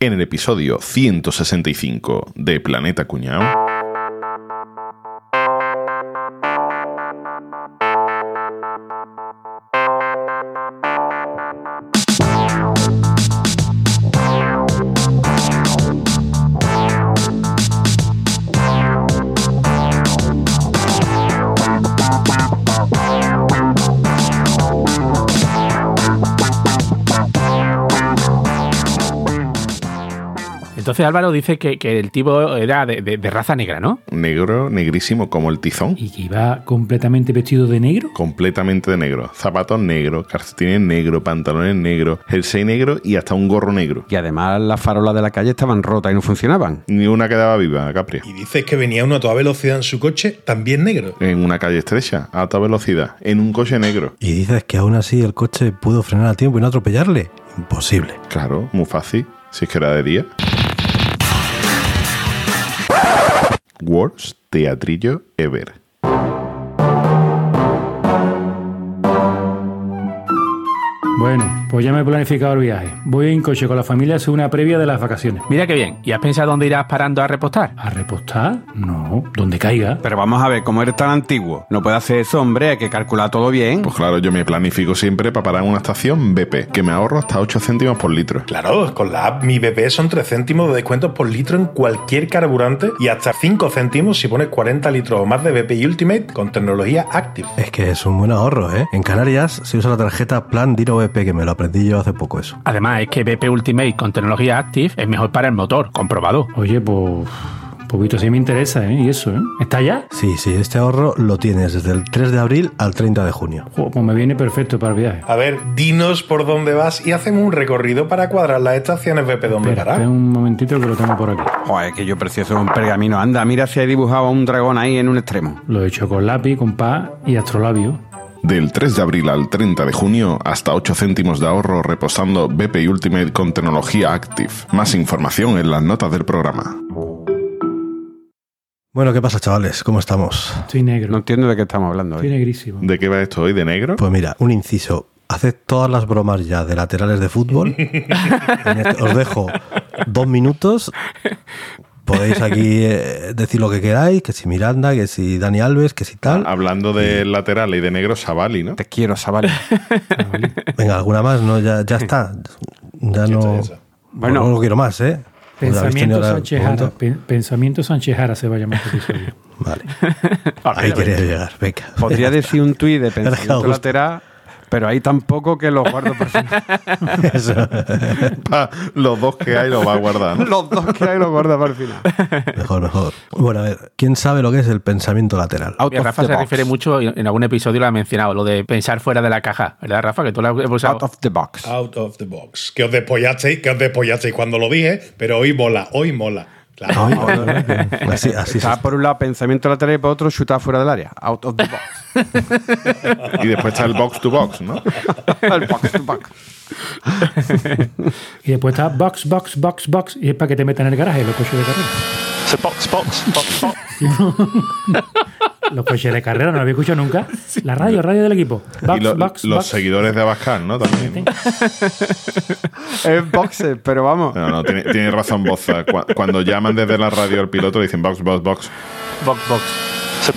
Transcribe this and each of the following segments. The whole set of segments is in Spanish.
en el episodio 165 de Planeta Cuñao. Entonces Álvaro dice que, que el tipo era de, de- de raza negra, ¿no? Negro, negrísimo como el tizón. Y que iba completamente vestido de negro. Completamente de negro. Zapatos negros, calcetines negros, pantalones negros, jersey negro y hasta un gorro negro. Y además las farolas de la calle estaban rotas y no funcionaban. Ni una quedaba viva, Capri. Y dices que venía uno a toda velocidad en su coche, también negro. En una calle estrecha, a alta velocidad, en un coche negro. Y dices que aún así el coche pudo frenar a tiempo y no atropellarle. Imposible. Claro, muy fácil, si es que era de día. Worst teatrillo ever. Bueno, pues ya me he planificado el viaje. Voy en coche con la familia a hacer una previa de las vacaciones. Mira qué bien. ¿Y has pensado dónde irás parando a repostar? ¿A repostar? No, donde caiga. Pero vamos a ver, como eres tan antiguo, no puedes hacer eso, hombre, hay que calcular todo bien. Pues claro, yo me planifico siempre para parar en una estación BP, que me ahorro hasta 8 céntimos por litro. Claro, con la app Mi BP son 3 céntimos de descuentos por litro en cualquier carburante y hasta 5 céntimos si pones 40 litros o más de BP y Ultimate con tecnología Active. Es que es un buen ahorro, ¿eh? En Canarias se usa la tarjeta Plan Dino BP, que me lo aprendí yo hace poco eso. Además, es que BP Ultimate con tecnología Active es mejor para el motor, comprobado. Oye, pues. Un poquito sí me interesa, ¿eh? Y eso, ¿eh? ¿Está ya? Sí, sí, este ahorro lo tienes desde el 3 de abril al 30 de junio. Pues me viene perfecto para el viaje. A ver, dinos por dónde vas y hacemos un recorrido para cuadrar las estaciones BP donde Espera, espera un momentito que lo tengo por aquí. Joder, que yo precioso un pergamino. Anda, mira si he dibujado a un dragón ahí en un extremo. Lo he hecho con lápiz, compás y astrolabio. Del 3 de abril al 30 de junio, hasta 8 céntimos de ahorro reposando BP Ultimate con tecnología Active. Más información en las notas del programa. Bueno, ¿qué pasa, chavales? ¿Cómo estamos? Estoy negro. No entiendo de qué estamos hablando Estoy hoy. negrísimo. ¿De qué va esto hoy? ¿De negro? Pues mira, un inciso. Haced todas las bromas ya de laterales de fútbol. Este- Os dejo dos minutos. Podéis aquí eh, decir lo que queráis, que si Miranda, que si Dani Alves, que si tal. Hablando de lateral y de negro, Savali, ¿no? Te quiero, Sabali. Venga, alguna más, no, ya, ya está. Ya no. Bueno, no lo quiero más, ¿eh? Pensamiento Sánchez Jara. Pensamiento Sánchez Jara se va a llamar este episodio. Vale. Ahí quería llegar. Venga. Podría decir un tuit de pensamiento lateral, pero hay tan poco que lo guardo personal. Eso. Pa, los dos que hay los va a guardar. ¿no? Los dos que hay lo guardo para el final. Mejor, mejor. Bueno, a ver, ¿quién sabe lo que es el pensamiento lateral? Out Mira, Rafa se box. refiere mucho, en en algún episodio lo ha mencionado, lo de pensar fuera de la caja, ¿verdad, Rafa? Que tú lo has usado. Out of the box. Out of the box. Que os despollasteis, que os despollasteis cuando lo dije, pero hoy mola, hoy mola. Claro. Ay, joder, que- así, así Está por un lado pensamiento lateral y por otro chutar fuera del área. Out of the box. Y después está el box to box, ¿no? el box to box. Y después está box, box, box, box. Y es para que te metan en el garaje los coches de carrera. box, box, box, box. Los coches de carrera, no lo había escuchado nunca. La radio, radio del equipo. Box, y lo- box, los box. seguidores de Abascal, ¿no? También. Es boxer, pero vamos. No, no, tiene, tiene razón Boza. Cu- Cuando llaman desde la radio al piloto dicen box, box, box. Box, box.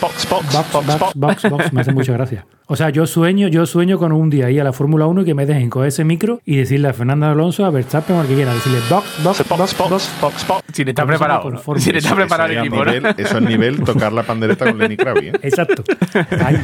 Box, box, Box, box, box, box. me hace mucha gracia. O sea, yo sueño, yo sueño con un día ir a la Fórmula 1 y que me dejen coger ese micro y decirle a Fernando Alonso, a Verstappen o al que quiera, decirle box, box, box, box, box, box, Porque eso me preparado. Sin estar Eso- preparado eso el es equipo, Eso es nivel tocar la pandereta con Lenny Kravitz. ¿eh? Exacto. Ahí.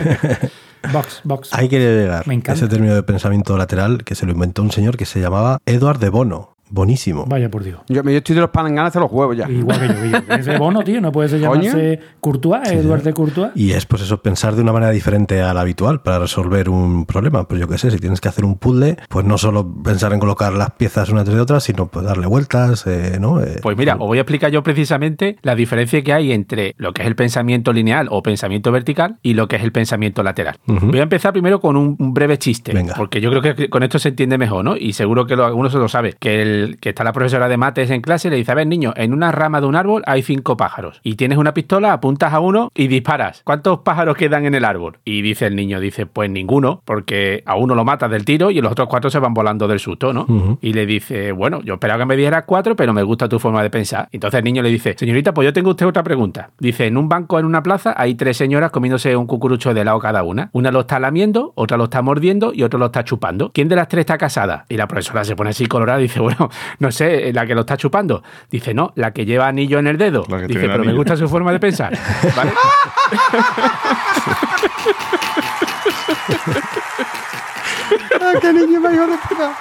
Box, box. Ahí quería llegar. Me encanta. Ese término de pensamiento lateral que se lo inventó un señor que se llamaba Edward de Bono. Bonísimo. Vaya por Dios. Yo, yo estoy de los palanganas de los huevos ya. Igual que yo, que yo. Ese bono, tío, no puede ser Coño. llamarse Courtois, Eduard de Courtois. Y es pues eso, pensar de una manera diferente a la habitual para resolver un problema. Pues yo qué sé, si tienes que hacer un puzzle, pues no solo pensar en colocar las piezas una tras de otra, sino pues darle vueltas, eh, ¿no? Eh, Pues mira, os voy a explicar yo precisamente la diferencia que hay entre lo que es el pensamiento lineal o pensamiento vertical y lo que es el pensamiento lateral. Voy a empezar primero con un, un breve chiste, Venga. porque yo creo que con esto se entiende mejor, ¿no? Y seguro que lo- algunos se lo sabe, que el el que está la profesora de mates en clase y le dice, a ver, niño, en una rama de un árbol hay cinco pájaros. Y tienes una pistola, apuntas a uno y disparas. ¿Cuántos pájaros quedan en el árbol? Y dice el niño, dice, pues ninguno, porque a uno lo matas del tiro y los otros cuatro se van volando del susto, ¿no? Y le dice, bueno, yo esperaba que me dieras cuatro, pero me gusta tu forma de pensar. Entonces el niño le dice, señorita, pues yo tengo usted otra pregunta. Dice, en un banco en una plaza hay tres señoras comiéndose un cucurucho de helado cada una. Una lo está lamiendo, otra lo está mordiendo y otro lo está chupando. ¿Quién de las tres está casada? Y la profesora se pone así colorada y dice, bueno, no sé, la que lo está chupando. Dice, no, la que lleva anillo en el dedo. Dice, pero me anillo". gusta su forma de pensar. ¿Vale? ¡Qué niño más hijo de puta!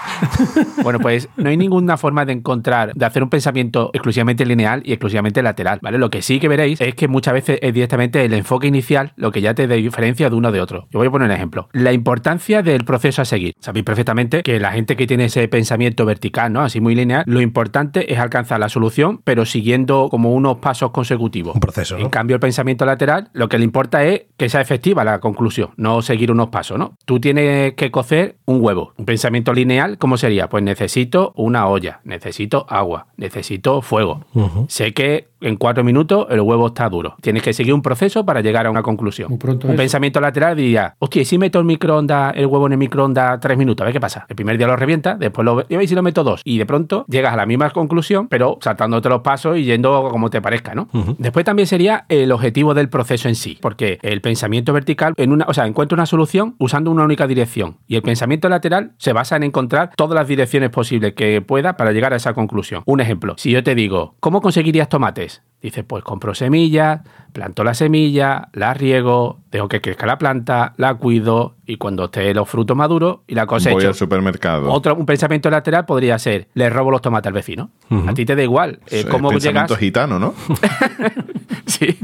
Bueno, pues no hay ninguna forma de encontrar, de hacer un pensamiento exclusivamente lineal y exclusivamente lateral, ¿vale? Lo que sí que veréis es que muchas veces es directamente el enfoque inicial lo que ya te diferencia de uno de otro. Yo voy a poner un ejemplo. La importancia del proceso a seguir. Sabéis perfectamente que la gente que tiene ese pensamiento vertical, ¿no? Así muy lineal, lo importante es alcanzar la solución, pero siguiendo como unos pasos consecutivos. Un proceso, ¿no? En cambio, el pensamiento lateral, lo que le importa es que sea efectiva la conclusión, no seguir unos pasos, ¿no? Tú tienes que cocer un huevo. Un pensamiento lineal, ¿cómo sería? Pues necesito una olla, necesito agua, necesito fuego. Sé que en cuatro minutos el huevo está duro. Tienes que seguir un proceso para llegar a una conclusión. Muy pronto un eso. pensamiento lateral diría, hostia, ¿y si meto el microondas, el huevo en el microondas tres minutos? A ver qué pasa. El primer día lo revienta, después lo y si lo meto dos. Y de pronto llegas a la misma conclusión, pero saltándote los pasos y yendo como te parezca, ¿no? Después también sería el objetivo del proceso en sí, porque el pensamiento vertical, en una, o sea, encuentra una solución usando una única dirección. Y el pensamiento lateral se basa en encontrar todas las direcciones posibles que pueda para llegar a esa conclusión. Un ejemplo, si yo te digo, ¿cómo conseguirías tomates? Dices, pues compro semillas, planto la semilla, la riego, dejo que crezca la planta, la cuido y cuando esté los frutos maduros y la Voy cosecho. al supermercado. Otro, un pensamiento lateral podría ser, le robo los tomates al vecino. A ti te da igual. eh, Es ¿Cómo pensamiento llegas? gitano, ¿no? Sí.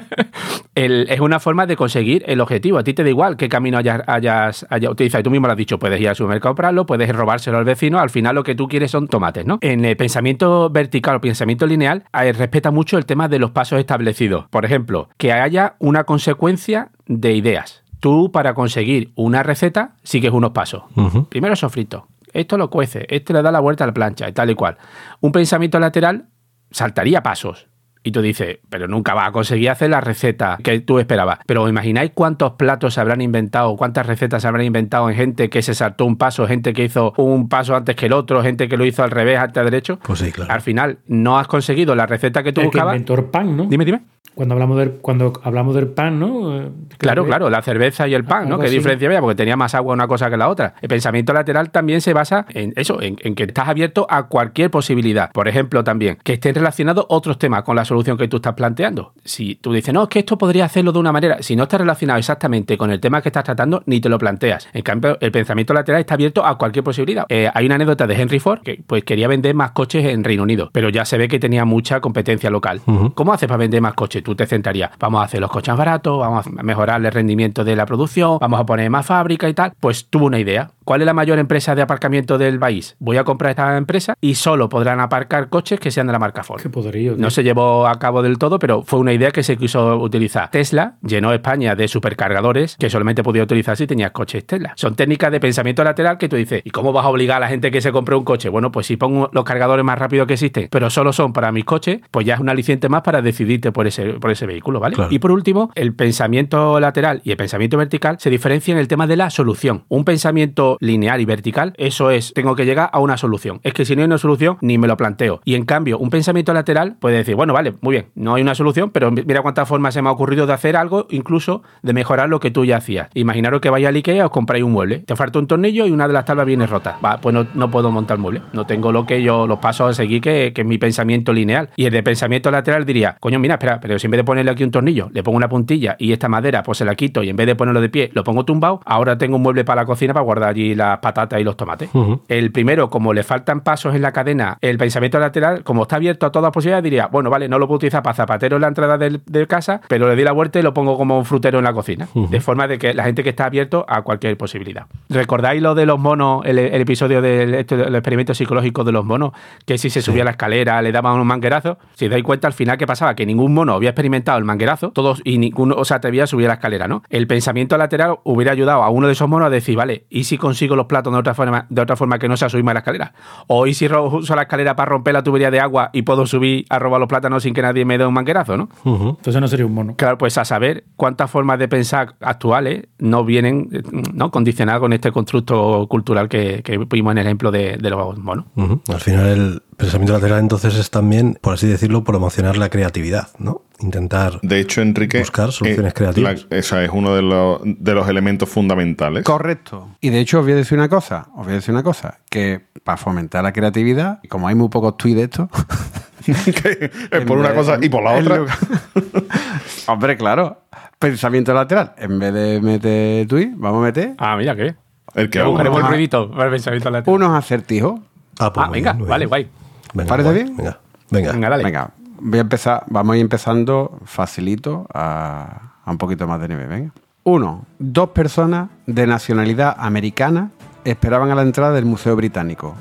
El- es una forma de conseguir el objetivo. A ti te da igual qué camino hayas, hayas, hayas utilizado. Y tú mismo lo has dicho, puedes ir al supermercado a comprarlo, puedes robárselo al vecino. Al final lo que tú quieres son tomates, ¿no? En el pensamiento vertical o pensamiento lineal, eh, respeta mucho el tema de los pasos establecidos. Por ejemplo, que haya una consecuencia de ideas. Tú, para conseguir una receta, sigues unos pasos. Primero sofrito. Esto lo cuece, esto le da la vuelta a la plancha y tal y cual. Un pensamiento lateral saltaría pasos. Y tú dices, pero nunca vas a conseguir hacer la receta que tú esperabas. Pero imagináis cuántos platos se habrán inventado, cuántas recetas se habrán inventado en gente que se saltó un paso, gente que hizo un paso antes que el otro, gente que lo hizo al revés, al derecho. Pues sí, claro. Al final no has conseguido la receta que tú El que buscabas. inventó el pan, ¿no? Dime, dime. Cuando hablamos del, cuando hablamos del pan, ¿no? Eh, Claro, que- claro, la cerveza y el pan, ¿no? Algo ¿Qué así. diferencia había? Porque tenía más agua una cosa que la otra. El pensamiento lateral también se basa en eso, en, en que estás abierto a cualquier posibilidad. Por ejemplo, también, que estén relacionados otros temas con la solución que tú estás planteando. Si tú dices, no, es que esto podría hacerlo de una manera, si no está relacionado exactamente con el tema que estás tratando, ni te lo planteas. En cambio, el pensamiento lateral está abierto a cualquier posibilidad. Eh, hay una anécdota de Henry Ford que pues quería vender más coches en Reino Unido, pero ya se ve que tenía mucha competencia local. ¿Cómo haces para vender más coches? Tú te centrarías, vamos a hacer los coches más baratos, vamos a mejorar el rendimiento de la producción, vamos a poner más fábrica y tal. Pues tuvo una idea. ¿Cuál es la mayor empresa de aparcamiento del país? Voy a comprar esta empresa y solo podrán aparcar coches que sean de la marca Ford. Qué poderío. No se llevó a cabo del todo, pero fue una idea que se quiso utilizar. Tesla llenó España de supercargadores que solamente podía utilizar si tenías coches Tesla. Son técnicas de pensamiento lateral que tú dices, ¿y cómo vas a obligar a la gente que se compre un coche? Bueno, pues si pongo los cargadores más rápidos que existen, pero solo son para mis coches, pues ya es un aliciente más para decidirte por ese, por ese vehículo, ¿vale? Claro. Y por último, el pensamiento lateral y el pensamiento vertical se diferencian en el tema de la solución. Un pensamiento lineal y vertical, eso es, tengo que llegar a una solución. Es que si no hay una solución, ni me lo planteo. Y en cambio, un pensamiento lateral puede decir, bueno, vale, muy bien, no hay una solución, pero mira cuántas formas se me ha ocurrido de hacer algo, incluso de mejorar lo que tú ya hacías. Imaginaros que vais al Ikea os compráis un mueble. Te falta un tornillo y una de las tablas viene rota. Va, pues no, no puedo montar el mueble. No tengo lo que yo, los pasos a seguir, que, que es mi pensamiento lineal. Y el de pensamiento lateral diría, coño, mira, espera, pero si en vez de ponerle aquí un tornillo, le pongo una puntilla y esta madera, pues se la quito y en vez de ponerlo de pie, lo pongo tumbado, ahora tengo un mueble para la cocina para guardar allí las patatas y los tomates. El primero, como le faltan pasos en la cadena, el pensamiento lateral, como está abierto a todas posibilidades, diría, bueno, vale, no lo puedo utilizar para zapatero en la entrada del- de casa, pero le di la vuelta y lo pongo como un frutero en la cocina. De forma de que la gente que está abierto a cualquier posibilidad. ¿Recordáis lo de los monos, el, el episodio del esto, del experimento psicológico de los monos? Que si se subía a la escalera le daban un manguerazo. Si dais cuenta, al final, ¿qué pasaba? Que ningún mono había experimentado el manguerazo, todos y ninguno o se atrevía a subir la escalera, ¿no? El pensamiento lateral hubiera ayudado a uno de esos monos a decir, vale, ¿y si consigo los platos de otra forma, de otra forma que no sea subirme a la escalera? O ¿y si uso la escalera para romper la tubería de agua y puedo subir a robar los plátanos sin que nadie me dé un manguerazo, ¿no? Entonces no sería un mono. Claro, pues a saber cuántas formas de pensar actuales no vienen no condicionadas con este constructo cultural que, que vimos en el ejemplo de, de los monos. Al final el pensamiento lateral entonces es también, por así decirlo, promocionar la creatividad, ¿no? Intentar... De hecho, Enrique. Buscar soluciones eh, creativas. la- esa es uno de los, de los elementos fundamentales. Correcto. Y de hecho os voy a decir una cosa, os voy a decir una cosa, que para fomentar la creatividad, como hay muy pocos tweets de esto, Que es por una cosa y por la otra. lugar- Hombre, claro. Pensamiento lateral. En vez de meter tweet, vamos a meter Ah, mira qué. El que buscaremos el ruidito para el pensamiento lateral. unos acertijos. Ah, pues Ah, venga, bien, vale, bien. guay. Venga, ¿Parece guay. bien? Venga, venga. Venga, dale. Venga, voy a empezar, vamos a ir empezando facilito a, a un poquito más de nivel. Venga. Uno, dos personas de nacionalidad americana esperaban a la entrada del Museo Británico.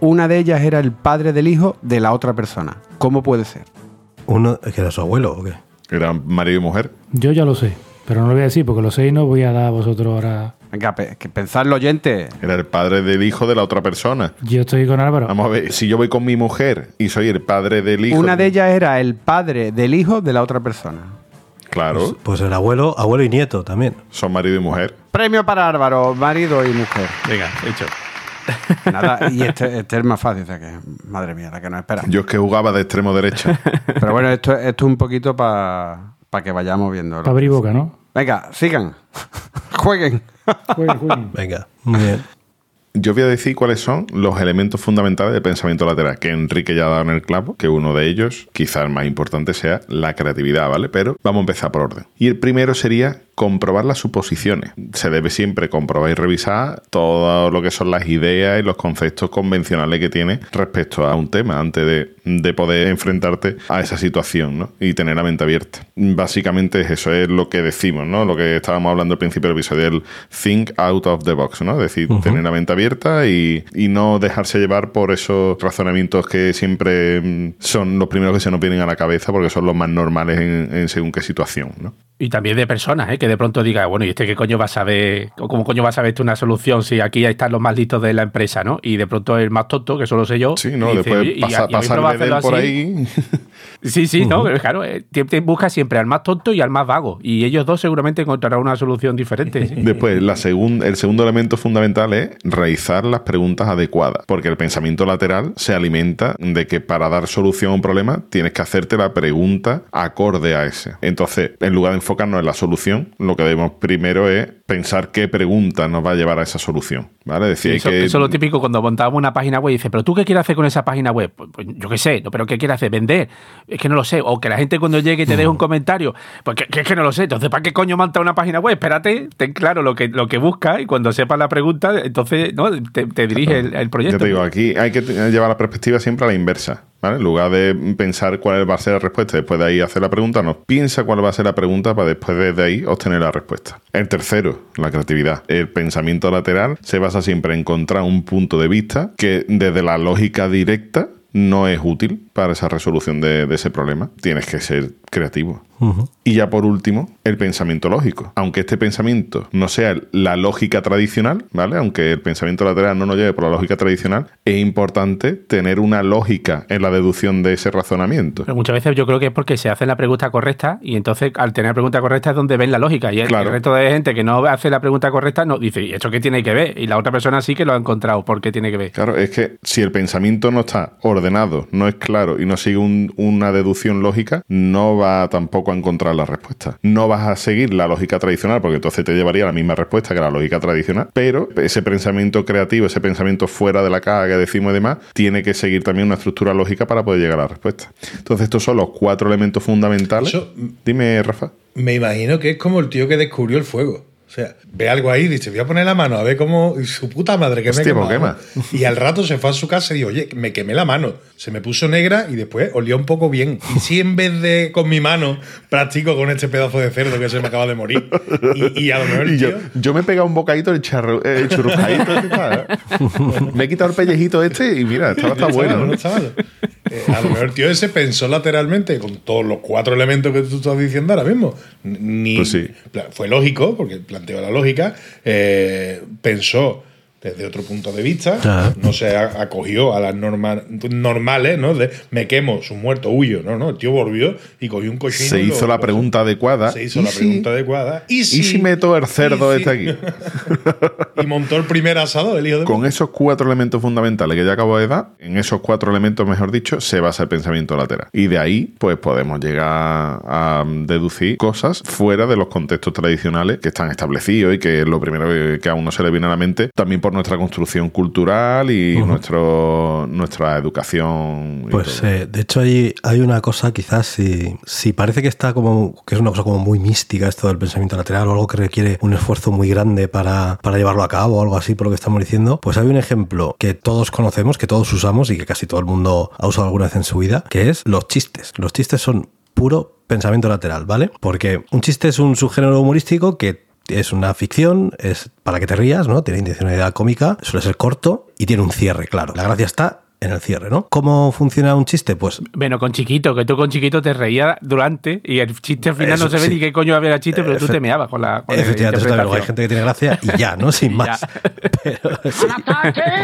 Una de ellas era el padre del hijo de la otra persona. ¿Cómo puede ser? Uno, ¿que era su abuelo o qué? Era marido y mujer. Yo ya lo sé, pero no lo voy a decir porque lo sé y no voy a dar a vosotros ahora. Venga, que pensarlo, oyente. Era el padre del hijo de la otra persona. Yo estoy con Álvaro. Vamos a ver, si yo voy con mi mujer y soy el padre del hijo. Una de ellas era el padre del hijo de la otra persona. Claro, Pues el abuelo, abuelo y nieto también. son marido y mujer. Premio para Álvaro, marido y mujer. Venga, hecho. Nada, y este, este es el más fácil, o sea que, madre mía, la que nos espera. Yo es que jugaba de extremo derecha. Pero bueno, esto, esto es un poquito para que vayamos viendo. Para abrir boca, ¿no? Venga, sigan. Jueguen. Jueguen, jueguen. Venga, muy bien. Yo voy a decir cuáles son los elementos fundamentales del pensamiento lateral, que Enrique ya ha dado en el clavo, que uno de ellos, quizá el más importante, sea la creatividad, ¿vale? Pero vamos a empezar por orden. Y el primero sería comprobar las suposiciones. Se debe siempre comprobar y revisar todo lo que son las ideas y los conceptos convencionales que tiene respecto a un tema antes de, de poder enfrentarte a esa situación, ¿no? Y tener la mente abierta. Básicamente eso es lo que decimos, ¿no? Lo que estábamos hablando al principio del episodio, el think out of the box, ¿no? Es decir, tener la mente abierta y, y no dejarse llevar por esos razonamientos que siempre mm, son los primeros que se nos vienen a la cabeza porque son los más normales en, en según qué situación, ¿no? Y también de personas, ¿eh? que de pronto diga, bueno, ¿y este qué coño va a saber? o ¿Cómo coño va a saber una solución si aquí están los más listos de la empresa, ¿no? Y de pronto el más tonto, que solo sé yo. Sí, ¿no? y dice, Después "Oye, ¿y- pasa, y habéis pasa el por así?". ahí. Sí, sí, no, pero claro, eh, busca siempre al más tonto y al más vago. Y ellos dos seguramente encontrarán una solución diferente. ¿sí? Después, la segun- el segundo elemento fundamental es realizar las preguntas adecuadas, porque el pensamiento lateral se alimenta de que para dar solución a un problema tienes que hacerte la pregunta acorde a ese. Entonces, en lugar de enfocarnos en la solución, lo que debemos primero es pensar qué pregunta nos va a llevar a esa solución. ¿Vale? Decir, Eso, que... eso es lo típico cuando montamos una página web y dice, pero tú qué quieres hacer con esa página web? Pues, pues, yo qué sé, ¿no? pero ¿qué quieres hacer? ¿Vender? Es que no lo sé. O que la gente cuando llegue te deje un comentario. Pues que, que es que no lo sé. Entonces, ¿para qué coño monta una página web? Espérate, ten claro lo que, lo que busca y cuando sepas la pregunta, entonces ¿no? te, te dirige el, el proyecto. Ya te digo, aquí hay que llevar la perspectiva siempre a la inversa. ¿Vale? En lugar de pensar cuál va a ser la respuesta después de ahí hacer la pregunta, no. Piensa cuál va a ser la pregunta para después de ahí obtener la respuesta. El tercero, la creatividad. El pensamiento lateral se basa siempre en encontrar un punto de vista que desde la lógica directa no es útil para esa resolución de, de ese problema. Tienes que ser creativo. Y ya por último, el pensamiento lógico. Aunque este pensamiento no sea la lógica tradicional, ¿vale? Aunque el pensamiento lateral no nos lleve por la lógica tradicional, es importante tener una lógica en la deducción de ese razonamiento. Pero muchas veces yo creo que es porque se hace la pregunta correcta y entonces al tener la pregunta correcta es donde ven la lógica. Y el, Claro. el resto de gente que no hace la pregunta correcta no dice, ¿y esto qué tiene que ver? Y la otra persona sí que lo ha encontrado, ¿por qué tiene que ver? Claro, es que si el pensamiento no está ordenado, no es claro y no sigue un- una deducción lógica, no va tampoco a encontrar la respuesta. No vas a seguir la lógica tradicional, porque entonces te llevaría la misma respuesta que la lógica tradicional, pero ese pensamiento creativo, ese pensamiento fuera de la caja que decimos y demás, tiene que seguir también una estructura lógica para poder llegar a la respuesta. Entonces, estos son los cuatro elementos fundamentales. Eso- Dime, Rafa. Me imagino que es como el tío que descubrió el fuego. O sea, ve algo ahí y dice, voy a poner la mano a ver cómo... y su puta madre que Hostia, me pues he quemado. Y al rato se fue a su casa y dijo, oye, me quemé la mano. Se me puso negra y después olía un poco bien. Y si en vez de con mi mano practico con este pedazo de cerdo que se me acaba de morir. Y, y a lo mejor Y yo, tío... yo me he pegado un bocadito el, charru, eh, el ¿sabes? Me he quitado el pellejito este y mira, estaba está Está bueno. Eh, a lo mejor el tío ese pensó lateralmente con todos los cuatro elementos que tú estás diciendo ahora mismo. Ni, Pues sí. Fue lógico, porque planteó la lógica. eh, pensó desde otro punto de vista. No se acogió a las normas normales, ¿no? De me quemo, su muerto, huyo. No, no. El tío volvió y cogió un cochino. Se lo- hizo la lo- pregunta adecuada. Se hizo ¿Y la si- pregunta adecuada. ¿Y ¿Y si, meto el cerdo si- este aquí? y montó el primer asado, el hijo de Con esos cuatro elementos fundamentales que ya acabo de dar, en esos cuatro elementos, mejor dicho, se basa el pensamiento lateral. Y de ahí, pues podemos llegar a deducir cosas fuera de los contextos tradicionales que están establecidos y que es lo primero que a uno se le viene a la mente, también por nuestra construcción cultural y nuestro, nuestra educación. Pues eh, de hecho hay, hay una cosa quizás si, si parece que está como que es una cosa como muy mística esto del pensamiento lateral o algo que requiere un esfuerzo muy grande para, para llevarlo a cabo o algo así por lo que estamos diciendo, pues hay un ejemplo que todos conocemos, que todos usamos y que casi todo el mundo ha usado alguna vez en su vida, que es los chistes. Los chistes son puro pensamiento lateral, ¿vale? Porque un chiste es un subgénero humorístico que es una ficción, es para que te rías, ¿no? Tiene intencionalidad cómica, suele ser corto y tiene un cierre, claro. La gracia está en el cierre, ¿no? ¿Cómo funciona un chiste? Pues Bueno, con chiquito, que tú con chiquito te reías durante y el chiste al final Eso, no se ve sí. ni qué coño había chiste, pero tú te meabas con la, con la efectivamente, luego hay gente que tiene gracia y ya, ¿no? Sin más. Pero, sí.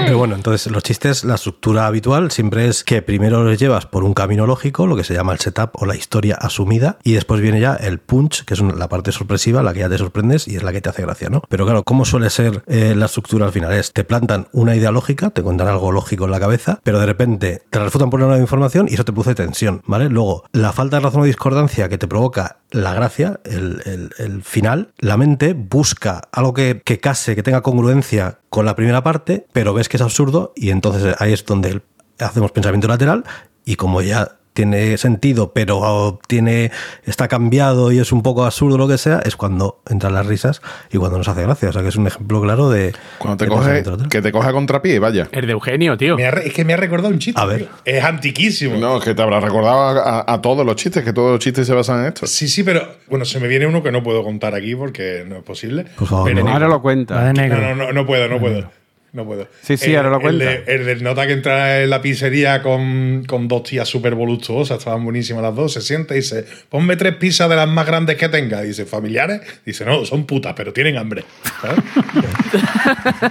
Pero bueno, entonces los chistes, la estructura habitual siempre es que primero los llevas por un camino lógico, lo que se llama el setup o la historia asumida, y después viene ya el punch, que es una- la parte sorpresiva, la que ya te sorprendes y es la que te hace gracia, ¿no? Pero claro, ¿cómo suele ser eh, la estructura al final? Es, te plantan una idea lógica, te cuentan algo lógico en la cabeza, pero de repente te refutan por una nueva información y eso te produce tensión, ¿vale? Luego, la falta de razón o discordancia que te provoca la gracia, el, el- final, la mente busca algo que, que case, que tenga congruencia con la primera parte, pero ves que es absurdo y entonces ahí es donde hacemos pensamiento lateral y como ya tiene sentido, pero tiene está cambiado y es un poco absurdo lo que sea, es cuando entran las risas y cuando nos hace gracia. O sea que es un ejemplo claro de... Cuando te de coge, que te coge a contrapié, vaya. El de Eugenio, tío. Me ha re- es que me ha recordado un chiste. A ver. tío. Es antiquísimo. No, es que te habrá recordado a, a- a todos los chistes, que todos los chistes se basan en esto. Sí, sí, pero bueno, se me viene uno que no puedo contar aquí porque no es posible. Por favor, Pero no. Ahora lo Va de cuenta. negro. No, no, no, no puedo, no puedo. No puedo. Sí, sí, El- ahora lo el de- El, del nota que entra en la pizzería con, con dos tías súper voluptuosas, estaban buenísimas las dos, se sienta y dice, ponme tres pizzas de las más grandes que tenga. Dice, ¿familiares? Dice, no, son putas, pero tienen hambre. ¿Sabes?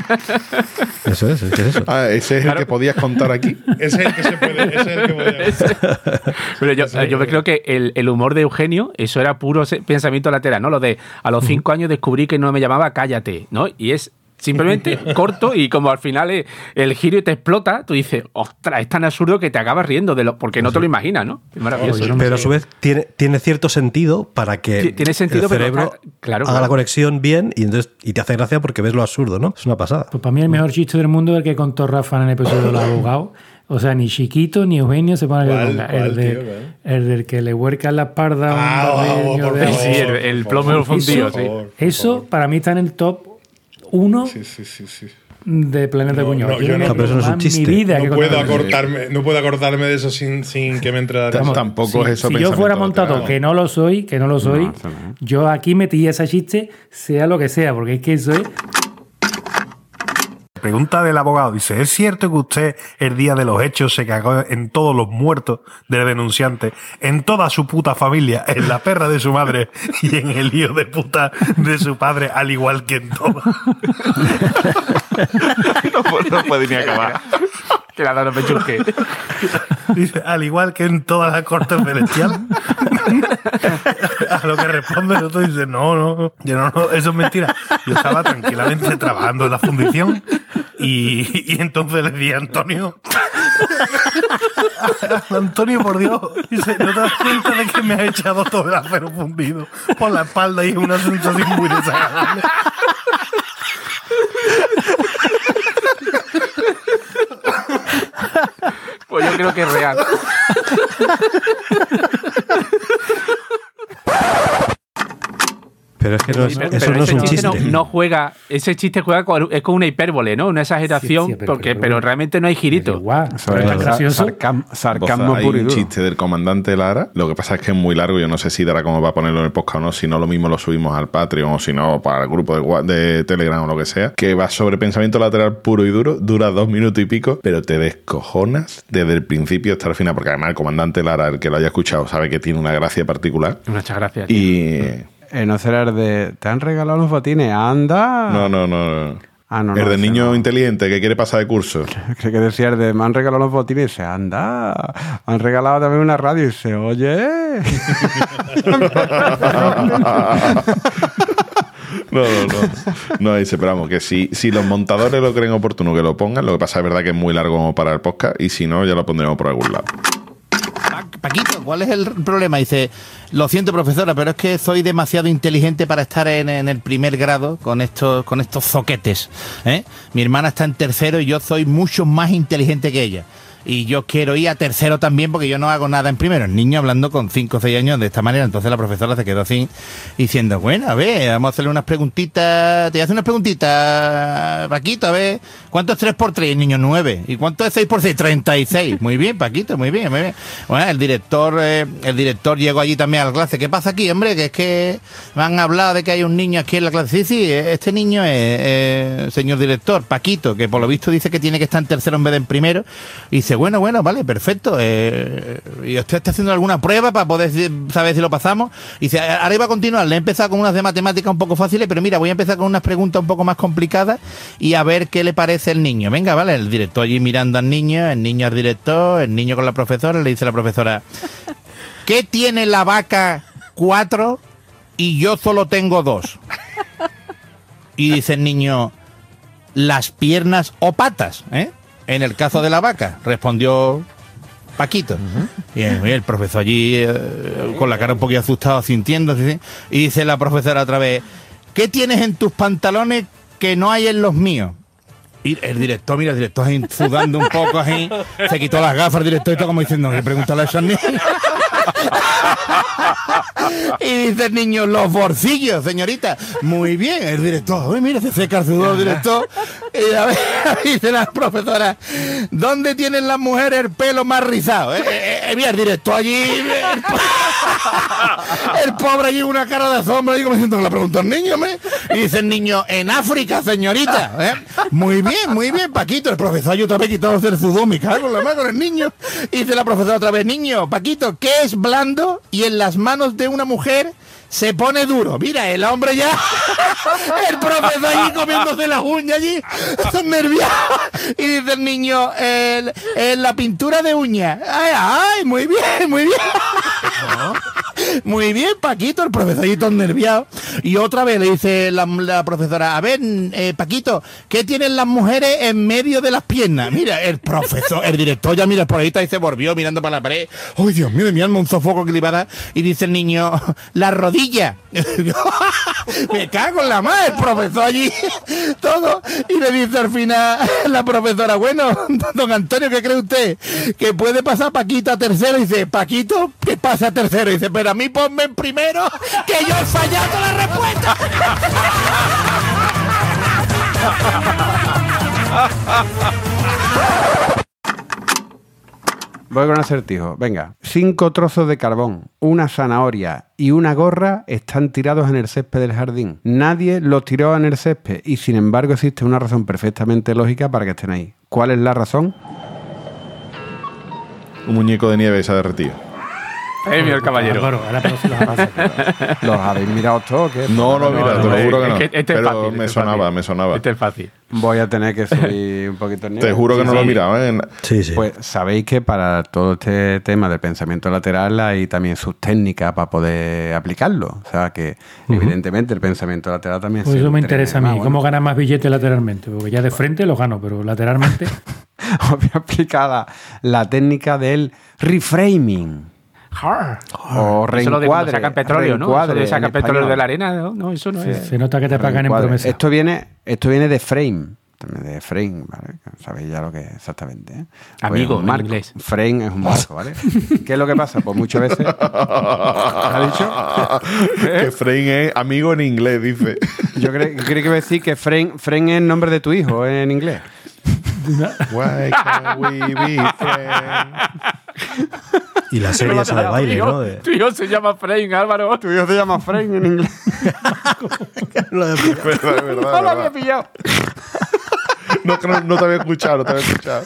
Eso es, que es eso. Ah, ese es el que podías contar aquí. ese es el que se puede, ese es el que podía- Pero yo, yo creo que el, el humor de Eugenio, eso era puro pensamiento lateral, ¿no? Lo de a los cinco años descubrí que no me llamaba cállate, ¿no? Y es simplemente corto y como al final es el giro y te explota, tú dices, ostras, es tan absurdo que te acabas riendo de lo, porque no te lo imaginas, ¿no? Es maravilloso. Pero a su vez tiene, tiene cierto sentido para que Ti- tiene sentido, el pero cerebro está- claro, haga claro. la conexión bien y entonces y te hace gracia porque ves lo absurdo, ¿no? Es una pasada. Pues para mí el mejor chiste del mundo es el que contó Rafa en el episodio de los abogados. O sea, ni Chiquito ni Eugenio se ponen a ¿Cuál, cuál, el, de- tío, el del que le huerca la espalda a un Ah, por de- favor, Sí, el- plomo fundido, sí. por Eso favor. para mí está en el top uno Sí, sí, sí, sí. de Planeta No, Cuñado. no, yo no- No, pero eso no es un chiste. Mi vida que No puedo, acordarme, no puedo acordarme de eso sin, sin que me entre la Tam- Tampoco es eso Si yo fuera montado, que no lo soy, que no lo soy, no. yo aquí metí ese chiste, sea lo que sea, porque es que eso es Pregunta del abogado, dice, ¿es cierto que usted el día de los hechos se cagó en todos los muertos del denunciante, en toda su puta familia, en la perra de su madre y en el lío de puta de su padre, al igual que en todo? no, puede- ni acabar. Que la no me churque. Dice, al igual que en toda la corte celestial. A lo que responde el otro dice, no, no, yo no, no, eso es mentira. Yo estaba tranquilamente trabajando en la fundición y, y entonces le di a Antonio. Antonio, por Dios, dice, ¿no te das cuenta de que me ha echado todo el acero fundido por la espalda y es una sensación muy desagradable? Yo creo que es real. Pero es que no es- Pero eso no es ese un chiste chiste. No, no juega, ese chiste juega con, es con una hipérbole, ¿no? Una exageración, Sí, sí, pero- porque, pero- pero, realmente no hay girito. Igual, es gracioso. sarcam- sarcasmo hay puro y un duro. chiste del comandante Lara. Lo que pasa es que es muy largo. Yo no sé si dará como va a ponerlo en el podcast o no. Si no, lo mismo lo subimos al Patreon o si no, para el grupo de, de Telegram o lo que sea. Que va sobre pensamiento lateral puro y duro. Dura dos minutos y pico, pero te descojonas desde el principio hasta el final. Porque además el comandante Lara, el que lo haya escuchado, sabe que tiene una gracia particular. Muchas gracias. Y. no será el de. ¿Te han regalado los botines? ¡Anda! No, no, no. no. Ah, no, no, el ese niño no. inteligente que quiere pasar de curso. Creo que decía el de. Me han regalado los botines. Y dice, ¡anda! Me han regalado también una radio. Y dice, oye. No, no, no. No, dice, pero vamos, que si, si los montadores lo creen oportuno que lo pongan, lo que pasa es verdad que es muy largo para el podcast y si no, ya lo pondremos por algún lado. ¿Cuál es el problema? Dice, lo siento profesora, pero es que soy demasiado inteligente para estar en, en el primer grado con estos, con estos zoquetes. ¿eh? Mi hermana está en tercero y yo soy mucho más inteligente que ella. Y yo quiero ir a tercero también porque yo no hago nada en primero. El niño hablando con 5 o 6 años de esta manera. Entonces la profesora se quedó así diciendo, bueno, a ver, vamos a hacerle unas preguntitas. Te hacer unas preguntitas, Paquito, a ver, ¿cuánto es 3 por 3? El niño 9. ¿Y cuánto es 6 por 6? 36. Muy bien, Paquito, muy bien, muy bien. Bueno, el director, eh, el director llegó allí también a la clase. ¿Qué pasa aquí, hombre? Que es que me han hablado de que hay un niño aquí en la clase. Sí, sí, este niño es, eh, señor director, Paquito, que por lo visto dice que tiene que estar en tercero en vez de en primero. Y dice, bueno, bueno, vale, perfecto. Eh, ¿Y usted está haciendo alguna prueba para poder saber si lo pasamos? Y dice, ahora iba a continuar. Le he empezado con unas de matemáticas un poco fáciles, pero mira, voy a empezar con unas preguntas un poco más complicadas y a ver qué le parece el niño. Venga, vale, el director allí mirando al niño, el niño al director, el niño con la profesora, le dice la profesora, ¿qué tiene la vaca cuatro y yo solo tengo dos? Y dice el niño, las piernas o patas, ¿eh? En el caso de la vaca, respondió Paquito. y, el, y el profesor allí, eh, con la cara un poquito asustado, sintiendo, ¿sí? y dice la profesora otra vez, ¿qué tienes en tus pantalones que no hay en los míos? Y el director, mira, el director ahí sudando un poco así, se quitó las gafas, el director y todo como diciendo, que pregúntale a esos niños. Y dice el niño, los bolsillos, señorita. Muy bien, el director. Uy, mira, se seca el sudor director. Y a ver, dice la profesora, ¿dónde tienen las mujeres el pelo más rizado? Eh, eh, eh, mira, el director allí, el, po- el pobre allí, una cara de asombro, y como diciendo, le pregunto al niño, hombre. Y dice el niño, en África, señorita. ¿eh? Muy bien, muy bien, Paquito. El profesor allí otra vez quitándose el sudor, cago en la mano el niño. Y dice la profesora otra vez, niño, Paquito, ¿qué es blando y en las manos de una mujer se pone duro? Mira, el hombre ya, el profesor allí comiéndose las uñas allí, nervioso. Y dice el niño, el- la pintura de uñas. Ay, ay, muy bien, muy bien. Muy bien, Paquito, el profesor allí todo nerviado. Y otra vez le dice la, profesora, a ver, eh, Paquito, ¿qué tienen las mujeres en medio de las piernas? Mira, el profesor, el director ya mira por ahí y se volvió mirando para la pared. ¡Ay, Dios mío, mi alma, un sofoco que le iba a dar! Y dice el niño, la rodilla. Me cago en la madre, el profesor allí, todo. Y le dice al final la profesora, bueno, don Antonio, ¿qué cree usted? Que puede pasar Paquito a tercero. Y dice, Paquito, que pasa a tercero. Y dice, pero a mí ponme en primero, que yo he fallado la respuesta. Voy con un acertijo. Venga. Cinco trozos de carbón, una zanahoria y una gorra están tirados en el césped del jardín. Nadie los tiró en el césped y sin embargo existe una razón perfectamente lógica para que estén ahí. ¿Cuál es la razón? Un muñeco de nieve se ha derretido. Premio el caballero. Álvaro, ahora pero si lo pasa. ¿Los habéis mirado todos? ¿Qué? No, no, mira, te lo es- juro que es no. que este es Pero fácil, este me es sonaba, fácil. me sonaba. Este es fácil. Voy a tener que subir un poquito el nivel. Te juro que no lo he mirado, ¿eh? Sí, sí. Pues sabéis que para todo este tema del pensamiento lateral hay también sus técnicas para poder aplicarlo. O sea que evidentemente el pensamiento lateral también Pues se eso me interesa a más, mí. bueno. ¿Cómo ganar más billetes lateralmente? Porque ya de frente los gano, pero lateralmente. Os voy a explicar la, la técnica del reframing. O Eso de cuando reencuadre. sacan petróleo, ¿no? Eso de en sacar petróleo español. de la arena, no, no eso no es. Se nota que te pagan en promesa. Esto viene, esto viene de frame. también de frame, ¿vale? Sabéis ya lo que es exactamente. ¿eh? Amigo, es un en marco. inglés. Frame es un marco, ¿vale? ¿Qué es lo que pasa? Pues muchas veces. ¿Ha dicho? Que Frame es amigo en inglés, dice. Yo cre- yo creí que iba a decir que frame, frame es el nombre de tu hijo en inglés. Why can't we be friends? Y la serie esa de baile, ¿no? De- Tu hijo se llama Frame, Álvaro. Tu hijo se llama frame en inglés. verdad, es verdad, es verdad. pillado. No, que no, no te había escuchado, no te había escuchado.